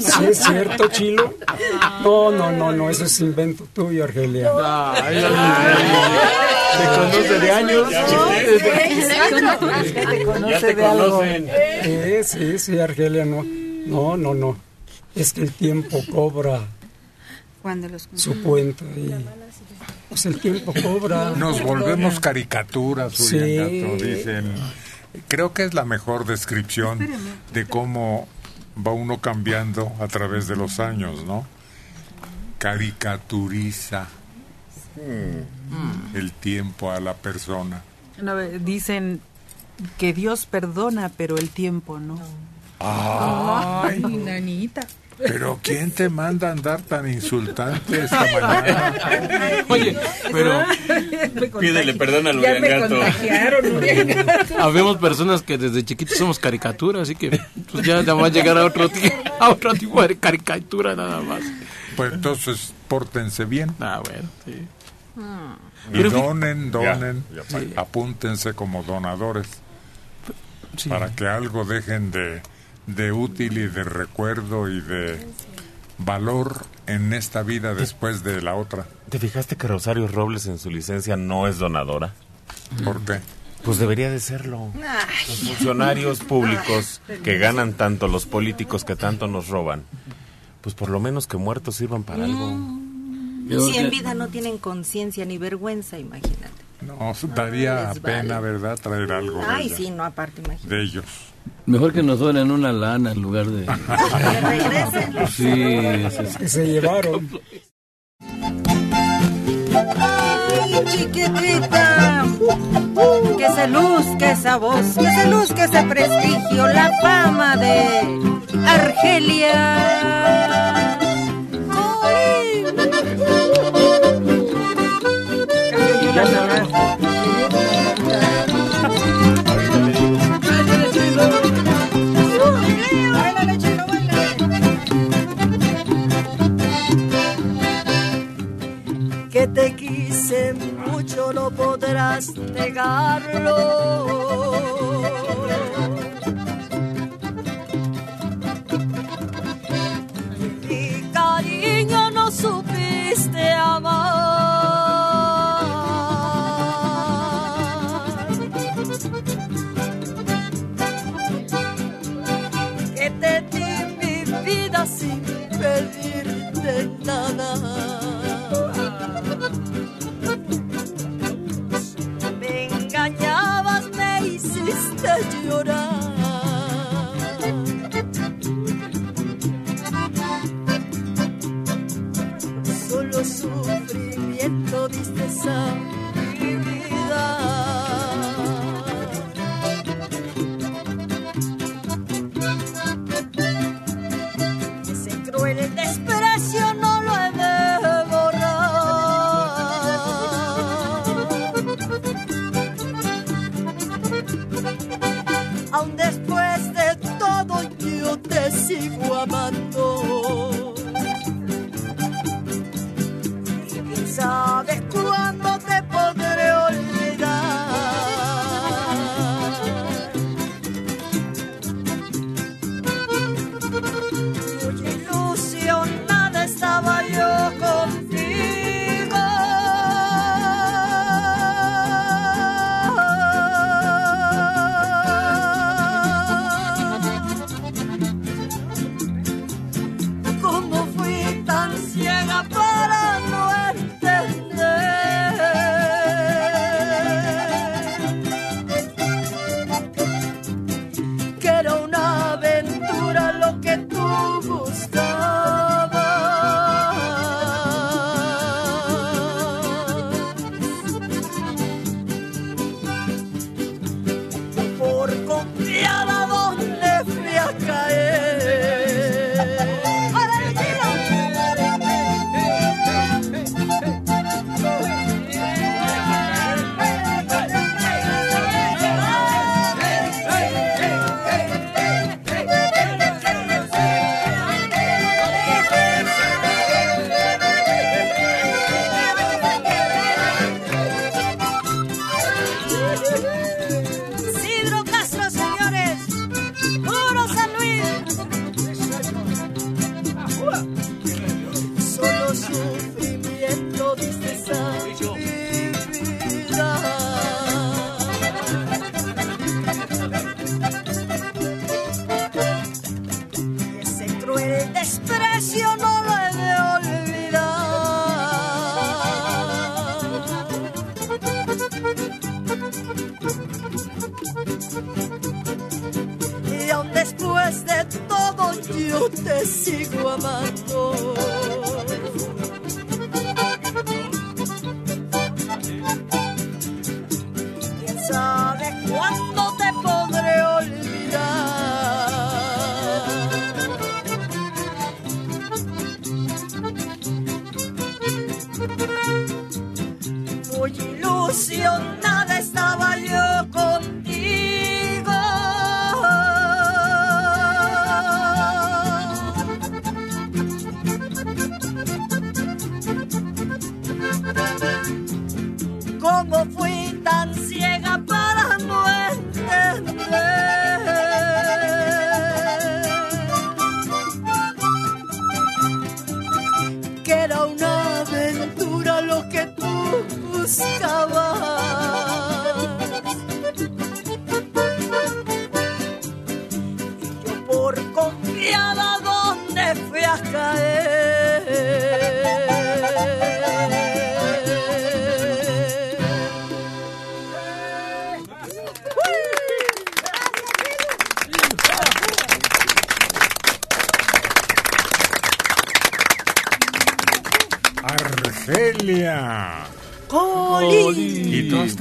¿Sí es cierto, Chilo? No, no, no, no, eso es invento tuyo, Argelia. Ay, te conoce de años. Ya te conocen. Sí, sí, sí, Argelia, no. No, no, no. Es que el tiempo cobra Cuando los su cuenta y pues el tiempo cobra. Nos volvemos caricaturas, Sí. Uriangato, dicen. Creo que es la mejor descripción de cómo va uno cambiando a través de los años, ¿no? Caricaturiza Mm. el tiempo a la persona. No, dicen que Dios perdona, pero el tiempo no. Ay, nanita. pero ¿quién te manda a andar tan insultante esta mañana? Oye, pero Pídele perdón al Ya me Uriangato. contagiaron, Uriangato. habemos personas que desde chiquitos somos caricaturas, así que pues ya, va a llegar a otro, a otro tipo de caricatura nada más. Pues entonces, pórtense bien. Ah, bueno, sí. Y Pero fi- donen, donen, Ya, ya, sí, apúntense como donadores Sí. para que algo dejen de, de útil y de recuerdo y de valor en esta vida después de la otra. ¿Te fijaste que Rosario Robles en su licencia no es donadora? ¿Por qué? Pues debería de serlo. Los funcionarios públicos que ganan tanto, los políticos que tanto nos roban, pues por lo menos que muertos sirvan para algo. Si en vida no tienen conciencia ni vergüenza, imagínate. No, daría vale. pena, ¿verdad?, traer algo de, Ay, ella- sí, no, aparte, imagínate. de ellos. Mejor que nos donen una lana en lugar de... Que regresen. Sí, eso es- Que se llevaron. Ay, chiquitita, que se luzca esa voz, que se luzca ese prestigio, la fama de Argelia. Que te quise mucho, no podrás negarlo. Mi cariño no supiste amar. Vida sin pedirte nada. Me engañabas, me hiciste llorar. Solo sufrimiento diste a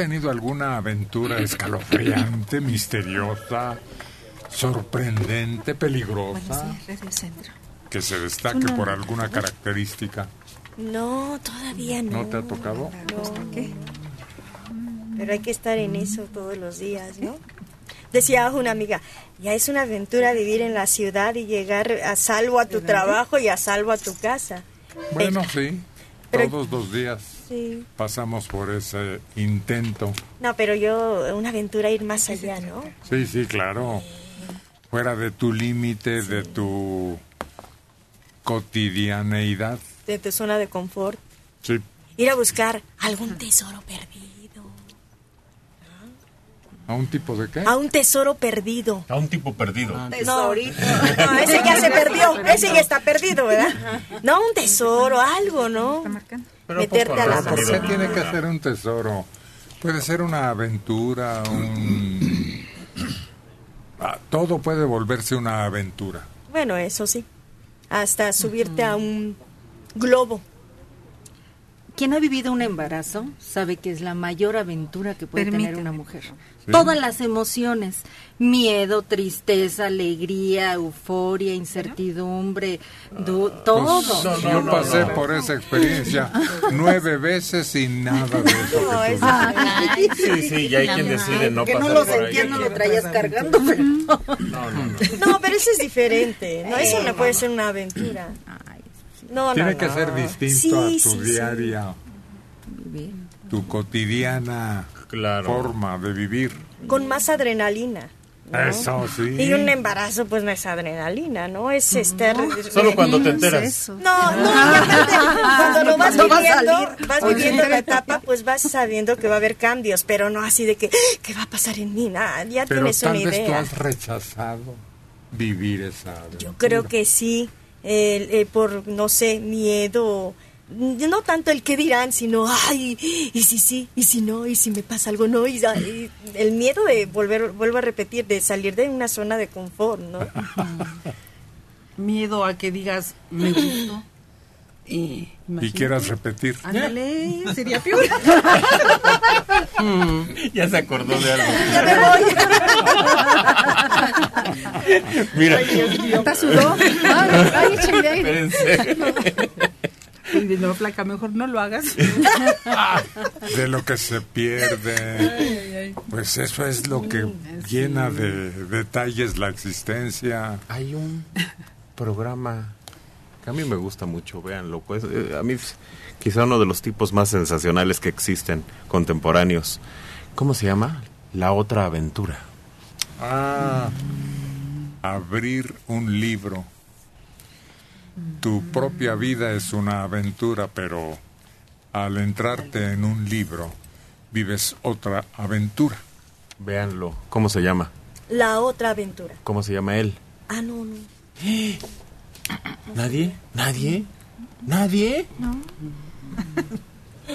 tenido alguna aventura escalofriante, misteriosa, sorprendente, peligrosa, Radio Centro. que se destaque por alguna característica? No, todavía no. ¿No te ha tocado? No. Pero hay que estar en eso todos los días, ¿no? Decía una amiga, ya es una aventura vivir en la ciudad y llegar a salvo a tu trabajo y a salvo a tu casa. Bueno, sí. pero- Todos los días Sí. pasamos por ese intento. No, pero yo, una aventura ir más allá, ¿no? Sí, sí, claro. Fuera de tu límite, de tu cotidianeidad. De tu zona de confort. Sí. Ir a buscar algún tesoro perdido. ¿A un tipo de qué? A un tesoro perdido. A un tipo perdido. No, no, ese ya se perdió, ese ya está perdido, ¿verdad? No, un tesoro, algo, ¿no? Meterte a la ¿Por qué tiene que ser un tesoro? Puede ser una aventura, un... Ah, todo puede volverse una aventura. Bueno, eso sí. Hasta subirte a un globo. Quien ha vivido un embarazo sabe que es la mayor aventura que puede tener una mujer. Sí. Todas las emociones, miedo, tristeza, alegría, euforia, incertidumbre, du- todo. Pues, yo pasé por esa experiencia nueve veces y nada de eso que tú Ay, Sí, sí, ya hay quien decide no que no pasar lo por ahí. sentías, no lo traías cargando, pero no. No, no, no. No, pero eso es diferente. No, eso no puede ser una aventura. No, no, Tiene que no. ser distinto Sí, a tu sí, sí. diaria, tu cotidiana forma de vivir. Con más adrenalina. ¿no? Eso sí. Y un embarazo, pues no es adrenalina, ¿no? Es estar. Solo cuando te enteras. No, no, y aparte, cuando lo vas Cuando viviendo, vas viviendo la etapa, pues vas sabiendo que va a haber cambios, pero no así de que, "Ah, ¿qué va a pasar en mí? Nada, ya Pero tienes tal una vez tú has rechazado vivir esa aventura. Yo creo que sí, el- el por, no sé, miedo, no tanto el que dirán, sino, ay, y si sí, y si no, y si me pasa algo, no, y, ay, el miedo de volver, vuelvo a repetir, de salir de una zona de confort, ¿no? Miedo a que digas, me gustó. Y, Y quieras repetir. Ándale, sería peor. Ya se acordó de algo. Ya me voy. Mira. Ay, Dios mío. ¿Está sudó? Ay. Espérense. Y no, flaca, mejor no lo hagas. de lo que se pierde. Pues eso es lo que llena de detalles la existencia. Hay un programa que a mí me gusta mucho, véanlo. Pues, eh, a mí quizá uno de los tipos más sensacionales que existen contemporáneos. ¿Cómo se llama? La otra aventura. Ah, abrir un libro. Tu propia vida es una aventura, pero al entrarte en un libro vives otra aventura. Véanlo. ¿Cómo se llama? La otra aventura. ¿Cómo se llama él? Ah, no, no. ¿Nadie? ¿Nadie? ¿Nadie?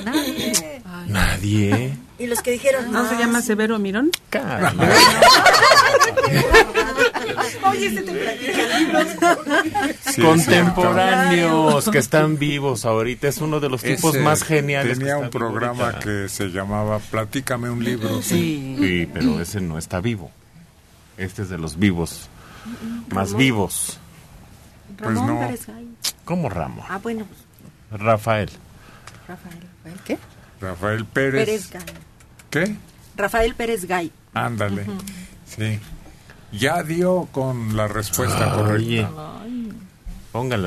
Nadie. ¿Nadie? Y los que dijeron, ¿No se llama Severo Mirón? Oye, se te platica libros. Sí, contemporáneos que están vivos ahorita. Es uno de los tipos Ese más geniales. Tenía que un programa ahorita. que se llamaba Platícame un libro. Sí, pero ese no está vivo. Este es de los vivos. Más vivos. Ramón no. Pérez Gay. ¿Cómo Ramo? Ah, bueno, pues, Rafael. Rafael. ¿Rafael qué? Rafael Pérez. Pérez Gay. ¿Qué? Rafael Pérez Gay. Ándale. Sí. Ya dio con la respuesta Oye, correcta.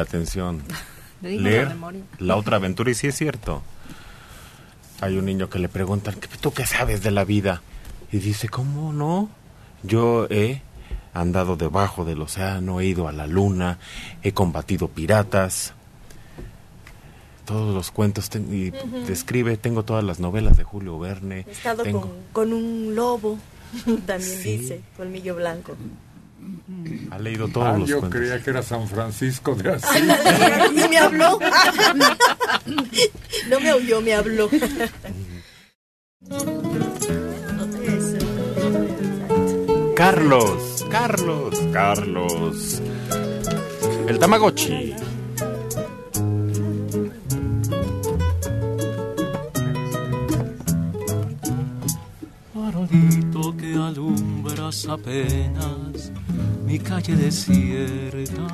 atención. Digo la Leer memoria. la otra aventura y sí es cierto. Hay un niño que le preguntan, "¿Qué- ¿tú qué sabes de la vida? Y dice, ¿cómo no? Yo he andado debajo del océano, he ido a la luna, he combatido piratas. Todos los cuentos y describe, tengo todas las novelas de Julio Verne. He estado tengo- con, con un lobo, también Sí. dice, colmillo blanco. Ha leído todos Ah, los yo cuentos. creía que era San Francisco de Asís. y me habló. no me oyó, me habló. Carlos, Carlos, Carlos. El Tamagotchi. Farolito que alumbras apenas mi calle desierta.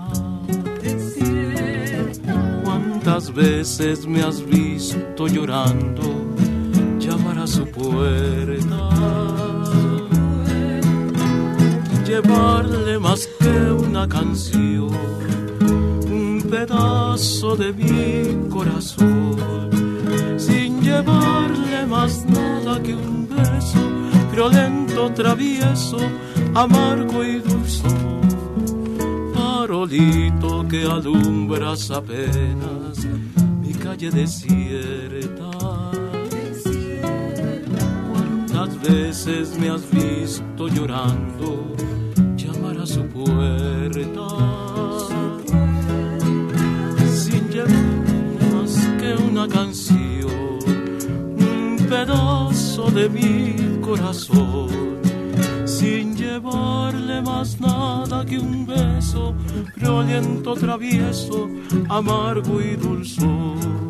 ¿Cuántas veces me has visto llorando llamar a su puerta? Llevarle más que una canción, un pedazo de mi corazón, sin llevarle más nada que un beso, violento, travieso, amargo y dulzón. Farolito que alumbras apenas mi calle desierta. ¿Cuántas veces me has visto llorando Sin llevar más que una canción, un pedazo de mi corazón, sin llevarle más nada que un beso, violento, travieso, amargo y dulzón.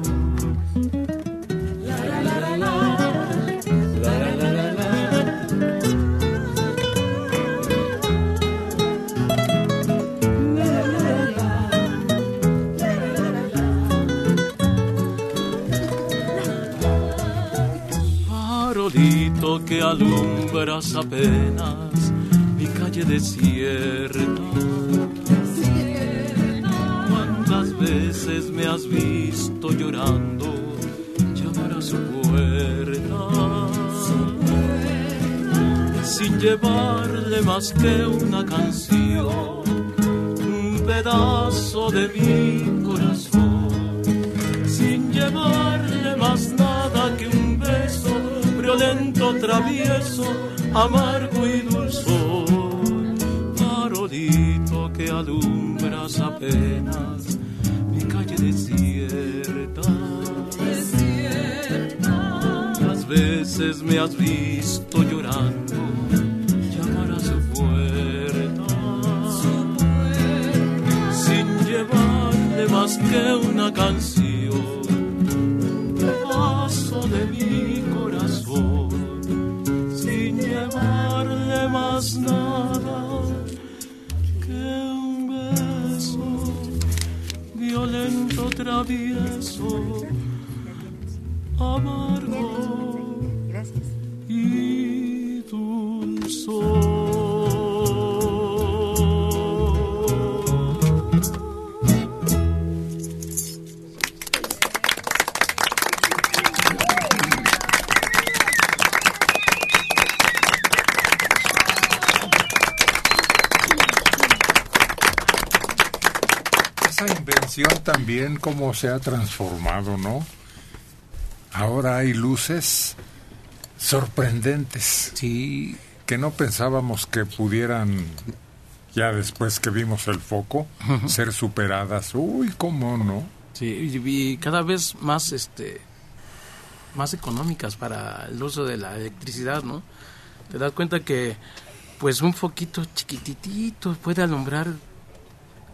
Que alumbras apenas mi calle desierta. ¿Cuántas veces me has visto llorando llamar a su puerta? Sin llevarle más que una canción, un pedazo de mi corazón. Sin llevarle más nada que un violento, travieso, amargo y dulzón. Farolito que alumbras apenas mi calle desierta. Las veces me has visto llorando llamar a su puerta. Sin llevarle más que una canción, pedazo de mi travieso, amargo y dulzón. También cómo se ha transformado, ¿no? Ahora hay luces sorprendentes. Sí. Que no pensábamos que pudieran, ya después que vimos el foco, ser superadas. Uy, cómo no. Sí, y, y cada vez más este más económicas para el uso de la electricidad, ¿no? Te das cuenta que pues un foquito chiquititito puede alumbrar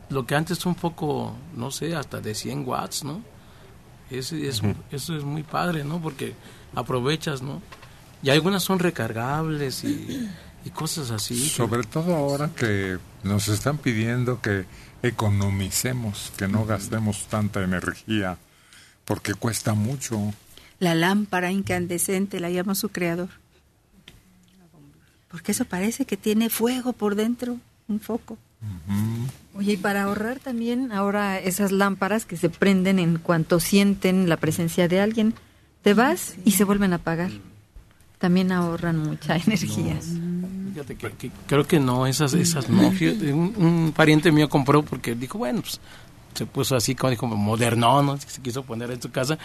lo que antes un poco, no sé, hasta de 100 watts, ¿no? Es, es, Eso es muy padre, ¿no? Porque aprovechas, ¿no? Y algunas son recargables y, y cosas así. Sobre todo ahora que nos están pidiendo que economicemos, que no gastemos tanta energía, porque cuesta mucho. La lámpara incandescente la llama su creador. Porque eso parece que tiene fuego por dentro, un foco. Oye, y para ahorrar también ahora esas lámparas que se prenden en cuanto sienten la presencia de alguien, te vas y se vuelven a apagar. También ahorran mucha energía. Fíjate que, creo que no, esas, esas no. un, un, pariente mío compró porque dijo, bueno, pues se puso así como dijo, moderno, ¿no? Se quiso poner en su casa.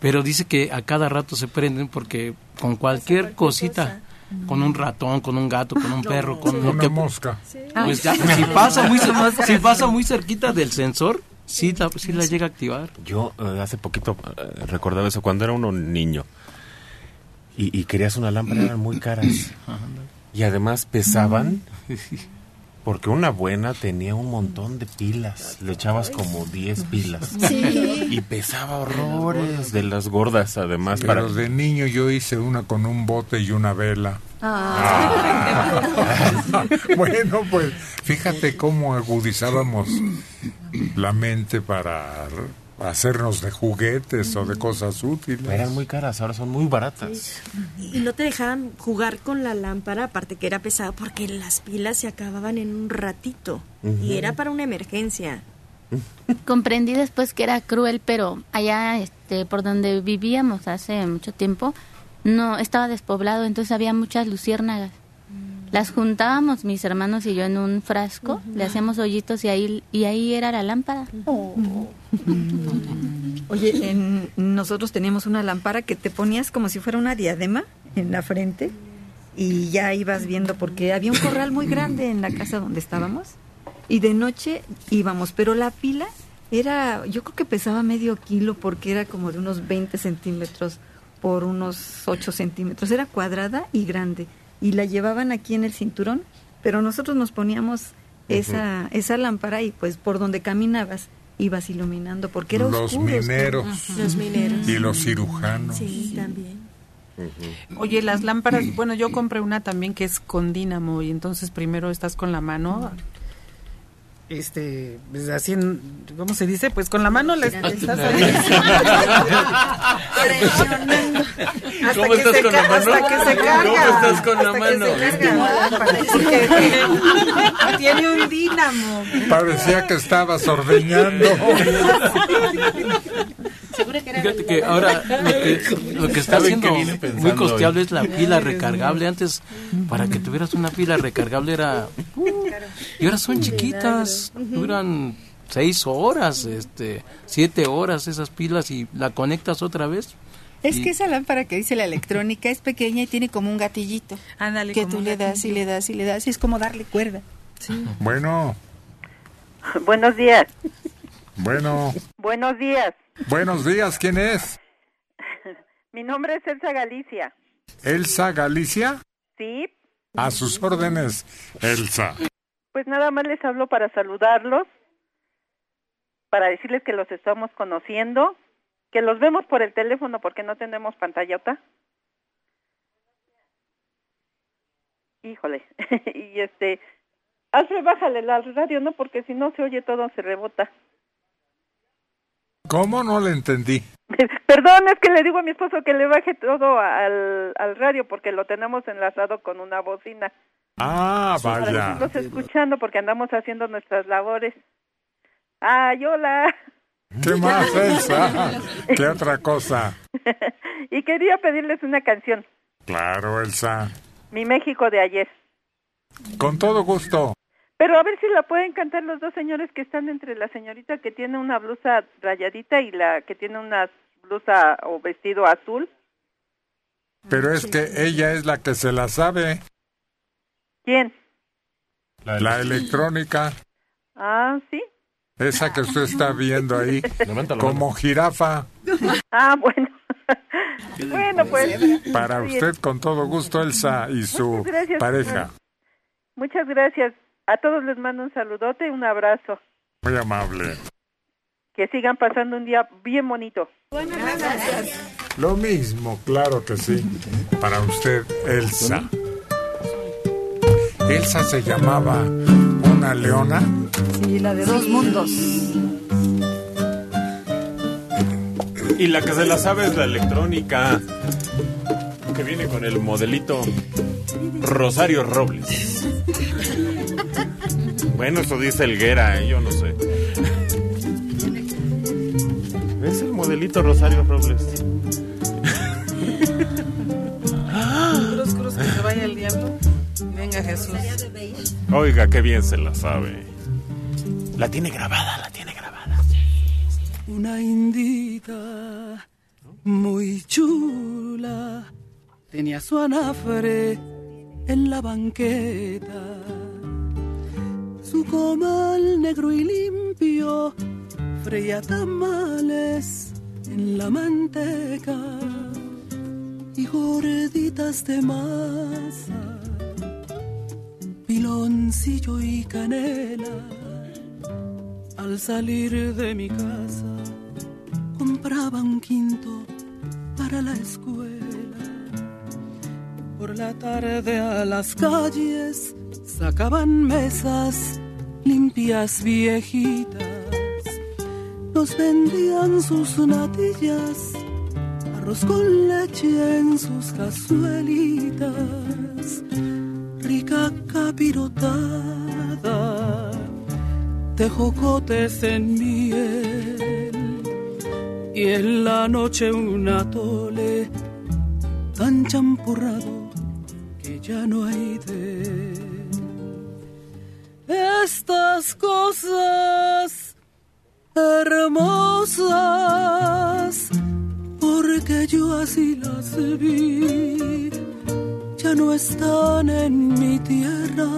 Pero dice que a cada rato se prenden porque con cualquier cosita con un ratón, con un gato, con un perro, con una mosca. Pues ya, si pasa muy si pasa muy cerquita del sensor, sí la, sí la llega a activar. Yo eh, hace poquito eh, recordaba eso cuando era uno niño y, y querías una lámpara eran muy caras. Y además pesaban porque una buena tenía un montón de pilas. Le echabas como 10 pilas. Y pesaba horrores de las gordas, además. Pero para... de niño yo hice una con un bote y una vela. Ah. bueno, pues fíjate cómo agudizábamos la mente para hacernos de juguetes o de cosas útiles. Eran muy caras, ahora son muy baratas. Y no te dejaban jugar con la lámpara, aparte que era pesado, porque las pilas se acababan en un ratito. Y era para una emergencia. Comprendí después que era cruel, pero allá este, por donde vivíamos hace mucho tiempo, no estaba despoblado, entonces había muchas luciérnagas. Las juntábamos mis hermanos y yo en un frasco, le hacíamos hoyitos y ahí, y ahí era la lámpara. Oye, en, nosotros teníamos una lámpara que te ponías como si fuera una diadema en la frente y ya ibas viendo porque había un corral muy grande en la casa donde estábamos y de noche íbamos, pero la pila era, yo creo que pesaba medio kilo porque era como de unos 20 centímetros por unos 8 centímetros, era cuadrada y grande y la llevaban aquí en el cinturón, pero nosotros nos poníamos esa, esa lámpara y pues por donde caminabas ibas iluminando porque era los mineros. Los mineros. Y los cirujanos. Sí también. Oye, las lámparas, bueno, yo compré una también que es con dínamo y entonces primero estás con la mano este, pues así, ¿cómo se dice? Pues con la mano le estás ahí. hasta ¿Cómo que estás se con la mano? Hasta que se carga. ¿Cómo estás con la Hasta mano? Que se carga. Porque tiene, tiene un dínamo. Parecía que estabas ordeñando. Fíjate que ahora lo que, lo que está ¿Saben haciendo muy costeable hoy? es la pila recargable. Antes, para que tuvieras una pila recargable era... uh, y ahora son chiquitas, duran seis horas, este, siete horas esas pilas y la conectas otra vez. Es Y- que esa lámpara que dice la electrónica es pequeña y tiene como un gatillito. Ándale, que tú le das y le das y le das y es como darle cuerda. Bueno, Buenos días. bueno, Buenos días. Buenos días, ¿quién es? Mi nombre es Elsa Galicia. Elsa Galicia. Sí, A sus órdenes, Elsa. pues nada más les hablo para saludarlos, para decirles que los estamos conociendo, que los vemos por el teléfono porque no tenemos pantallota. Híjole. y este, hazle, bájale la radio, ¿no? Porque si no se oye todo, se rebota. ¿Cómo no le entendí? Perdón, es que le digo a mi esposo que le baje todo al, al radio porque lo tenemos enlazado con una bocina. Ah, vaya. irnos escuchando porque andamos haciendo nuestras labores. ¡Ay, hola! ¿Qué más, Elsa? ¿Qué otra cosa? y quería pedirles una canción, Claro, Elsa. Mi México de ayer. Con todo gusto. Pero a ver si la pueden cantar los dos señores que están entre la señorita que tiene una blusa rayadita y la que tiene una blusa o vestido azul. Pero es que ella es la que se la sabe. ¿Quién? La electrónica. Ah, sí. Esa que usted está viendo ahí. Como jirafa. Ah, bueno. bueno, pues. Para usted, con todo gusto, Elsa y su gracias. pareja. Muchas gracias. A todos les mando un saludote y un abrazo. Muy amable. Que sigan pasando un día bien bonito. Lo mismo, claro que sí. Para usted, Elsa. Elsa se llamaba una leona. Sí, la de dos mundos. Y la que se la sabe es la electrónica, que viene con el modelito Rosario Robles. Bueno, eso dice Elguera, ¿eh? yo no sé. Es el modelito Rosario Robles. Cruz, cruz, que se vaya el diablo. Venga Jesús. Oiga, qué bien se la sabe. La tiene grabada, la tiene grabada. Una indita muy chula tenía su anafre en la banqueta. Su comal negro y limpio freía tamales en la manteca y gorditas de masa, piloncillo y canela. Al salir de mi casa compraba un quinto para la escuela. Por la tarde a las calles sacaban mesas limpias viejitas. Nos vendían sus natillas, arroz con leche en sus cazuelitas, rica capirotada de jocotes en miel y en la noche un atole tan champurrado ya no hay de estas cosas hermosas porque yo así las vi ya no están en mi tierra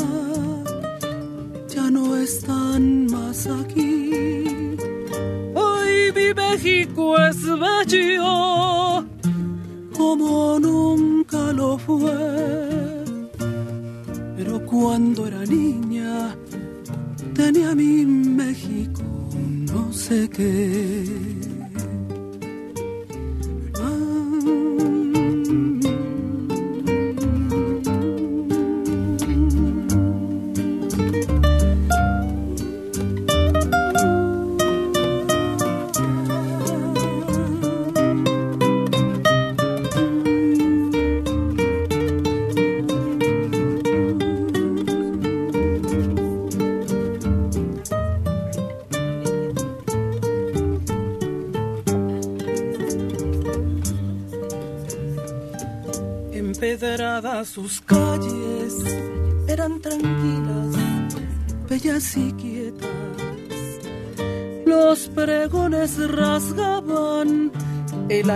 ya no están más aquí. Hoy mi México es bello como nunca lo fue. Cuando era niña tenía mi México no sé qué.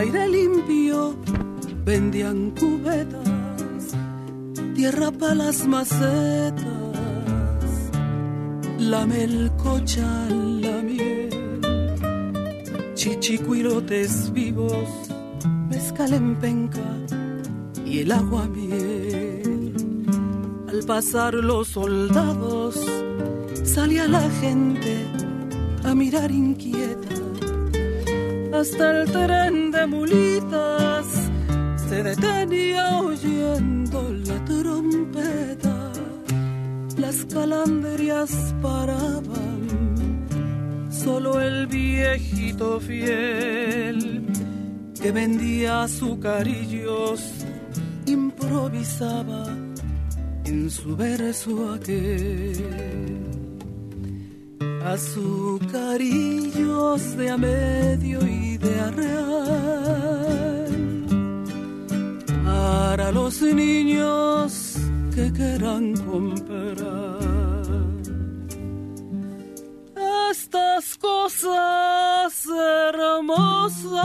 Aire limpio, vendían cubetas, tierra para las macetas, la melcocha, la miel, chichicuilotes vivos, mezcal en penca y el agua miel. Al pasar los soldados, salía la gente a mirar inquieta. Hasta el tren de mulitas se detenía oyendo la trompeta. Las calandrias paraban, solo el viejito fiel que vendía azucarillos improvisaba en su verso aquel. Azucarillos de a medio y para los niños que quieran comprar. Estas cosas hermosas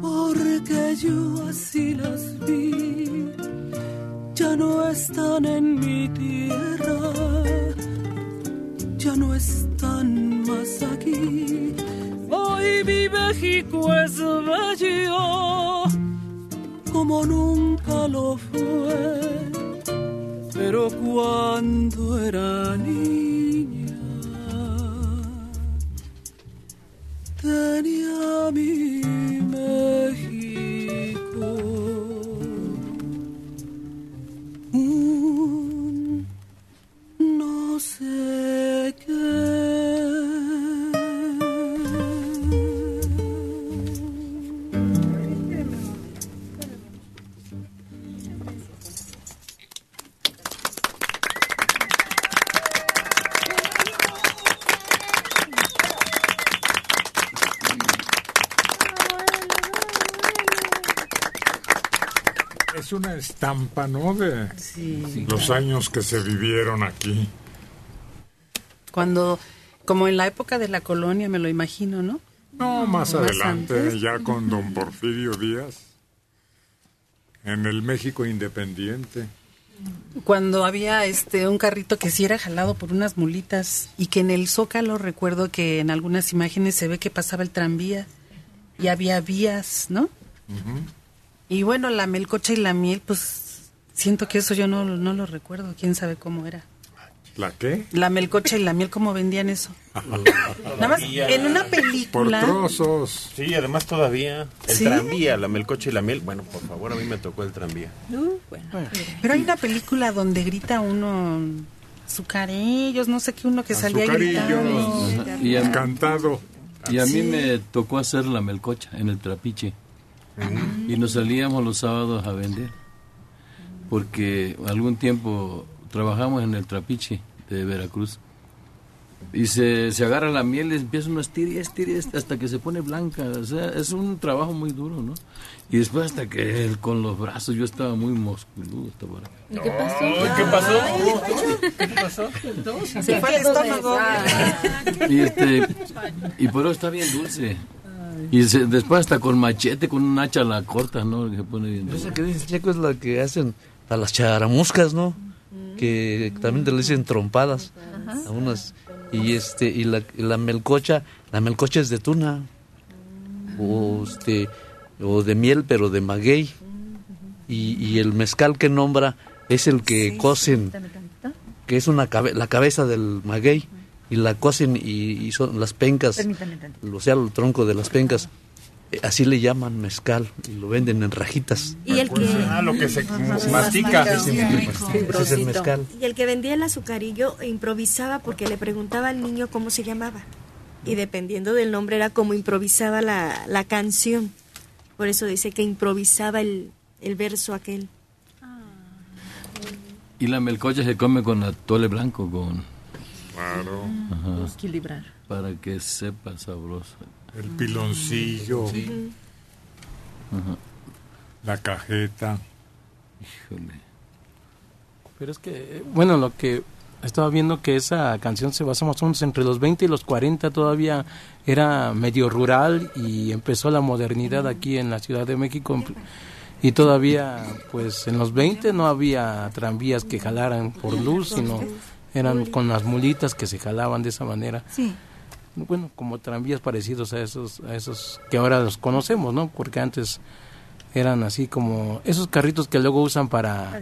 porque yo así las vi, ya no están en mi tierra, ya no están más aquí. Hoy mi México es bello como nunca lo fue, pero cuando era niña tenía mi México no sé Es una estampa, ¿no? De los años que se vivieron aquí. Cuando, como en la época de la colonia, me lo imagino, ¿no? No, más Más adelante, antes. ya con don Porfirio Díaz. En el México Independiente. Cuando había este un carrito que sí era jalado por unas mulitas y que en el zócalo recuerdo que en algunas imágenes se ve que pasaba el tranvía y había vías, ¿no? Y bueno, la melcocha y la miel, pues siento que eso yo no, no lo recuerdo, quién sabe cómo era. ¿La qué? La melcocha y la miel, ¿cómo vendían eso? Nada más, en una película... trozos. Sí, además todavía el ¿Sí? tranvía, la melcocha y la miel. Bueno, por favor, a mí me tocó el tranvía. Uh, bueno. Pero hay una película donde grita uno azucarillos, no sé qué, uno que salía gritando. Y a- Cantado. Y a mí Sí. me tocó hacer la melcocha en el trapiche. Y nos salíamos los sábados a vender. Porque algún tiempo trabajamos en el trapiche de Veracruz. Y se, se agarra la miel y empieza uno a estirar hasta que se pone blanca. O sea, es un trabajo muy duro, ¿no? Y después hasta que él con los brazos, yo estaba muy. ¿Y qué pasó? ¿Qué pasó? ¿Qué pasó? Se fue el estómago. Y, este, y por eso está bien dulce. Y se- después hasta con machete, con un hacha la corta, ¿no? Se pone bien Esa que dice Checo es la que hacen a las charamuscas, ¿no? Que también te le dicen trompadas. A unas. Y este y la, y la melcocha, la melcocha es de tuna. O este o de miel, pero de maguey. Y, y el mezcal que nombra es el que cocen, que es una cabe- la cabeza del maguey y la cocen y, y son las pencas, o sea, el tronco de las pencas. Eh, Así le llaman mezcal y lo venden en rajitas. Y el que... Ah, lo que se mastica. Ese es el mezcal. Y el que vendía el azucarillo improvisaba porque le preguntaba al niño cómo se llamaba. Y dependiendo del nombre era como improvisaba la, la canción. Por eso dice que improvisaba el, el verso aquel. Y la melcocha se come con atole blanco, con... Claro. Ajá. Equilibrar. Para que sepa sabroso. El piloncillo. Ajá. La cajeta. Híjole. Pero es que, bueno, lo que estaba viendo que esa canción se basa más o menos entre los 20 y los 40, todavía era medio rural y empezó la modernidad aquí en la Ciudad de México. Y todavía, pues en los 20 no había tranvías que jalaran por luz, sino eran con las mulitas que se jalaban de esa manera. Sí. Bueno, como tranvías parecidos a esos, a esos que ahora los conocemos, ¿no? Porque antes eran así como esos carritos que luego usan para,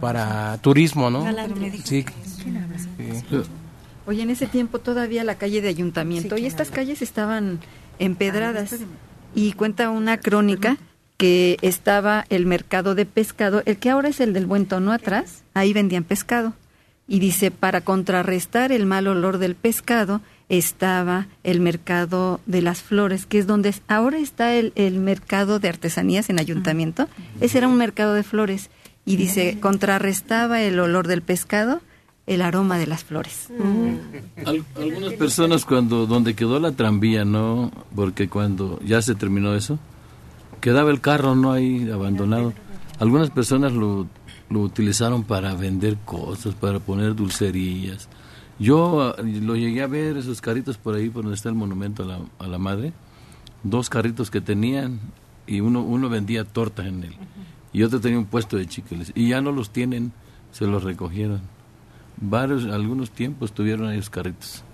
para turismo, ¿no? Sí. Sí. Oye, en ese tiempo todavía la calle de ayuntamiento y estas calles estaban empedradas. Y cuenta una crónica que estaba el mercado de pescado, el que ahora es el del buen tono atrás, ahí vendían pescado. Y dice, para contrarrestar el mal olor del pescado, estaba el mercado de las flores, que es donde ahora está el, el mercado de artesanías en ayuntamiento. Ese era un mercado de flores. Y dice, contrarrestaba el olor del pescado, el aroma de las flores. Al- algunas personas cuando donde quedó la tranvía, ¿no? Porque cuando ya se terminó eso, quedaba el carro, ¿no? Ahí abandonado. Algunas personas lo, lo utilizaron para vender cosas, para poner dulcerías. Yo ah, lo llegué a ver, esos carritos por ahí, por donde está el monumento a la, a la madre. Dos carritos que tenían y uno, uno vendía tortas en él. Y otro tenía un puesto de chicles. Y ya no los tienen, se los recogieron. Varios, algunos tiempos tuvieron ahí los carritos.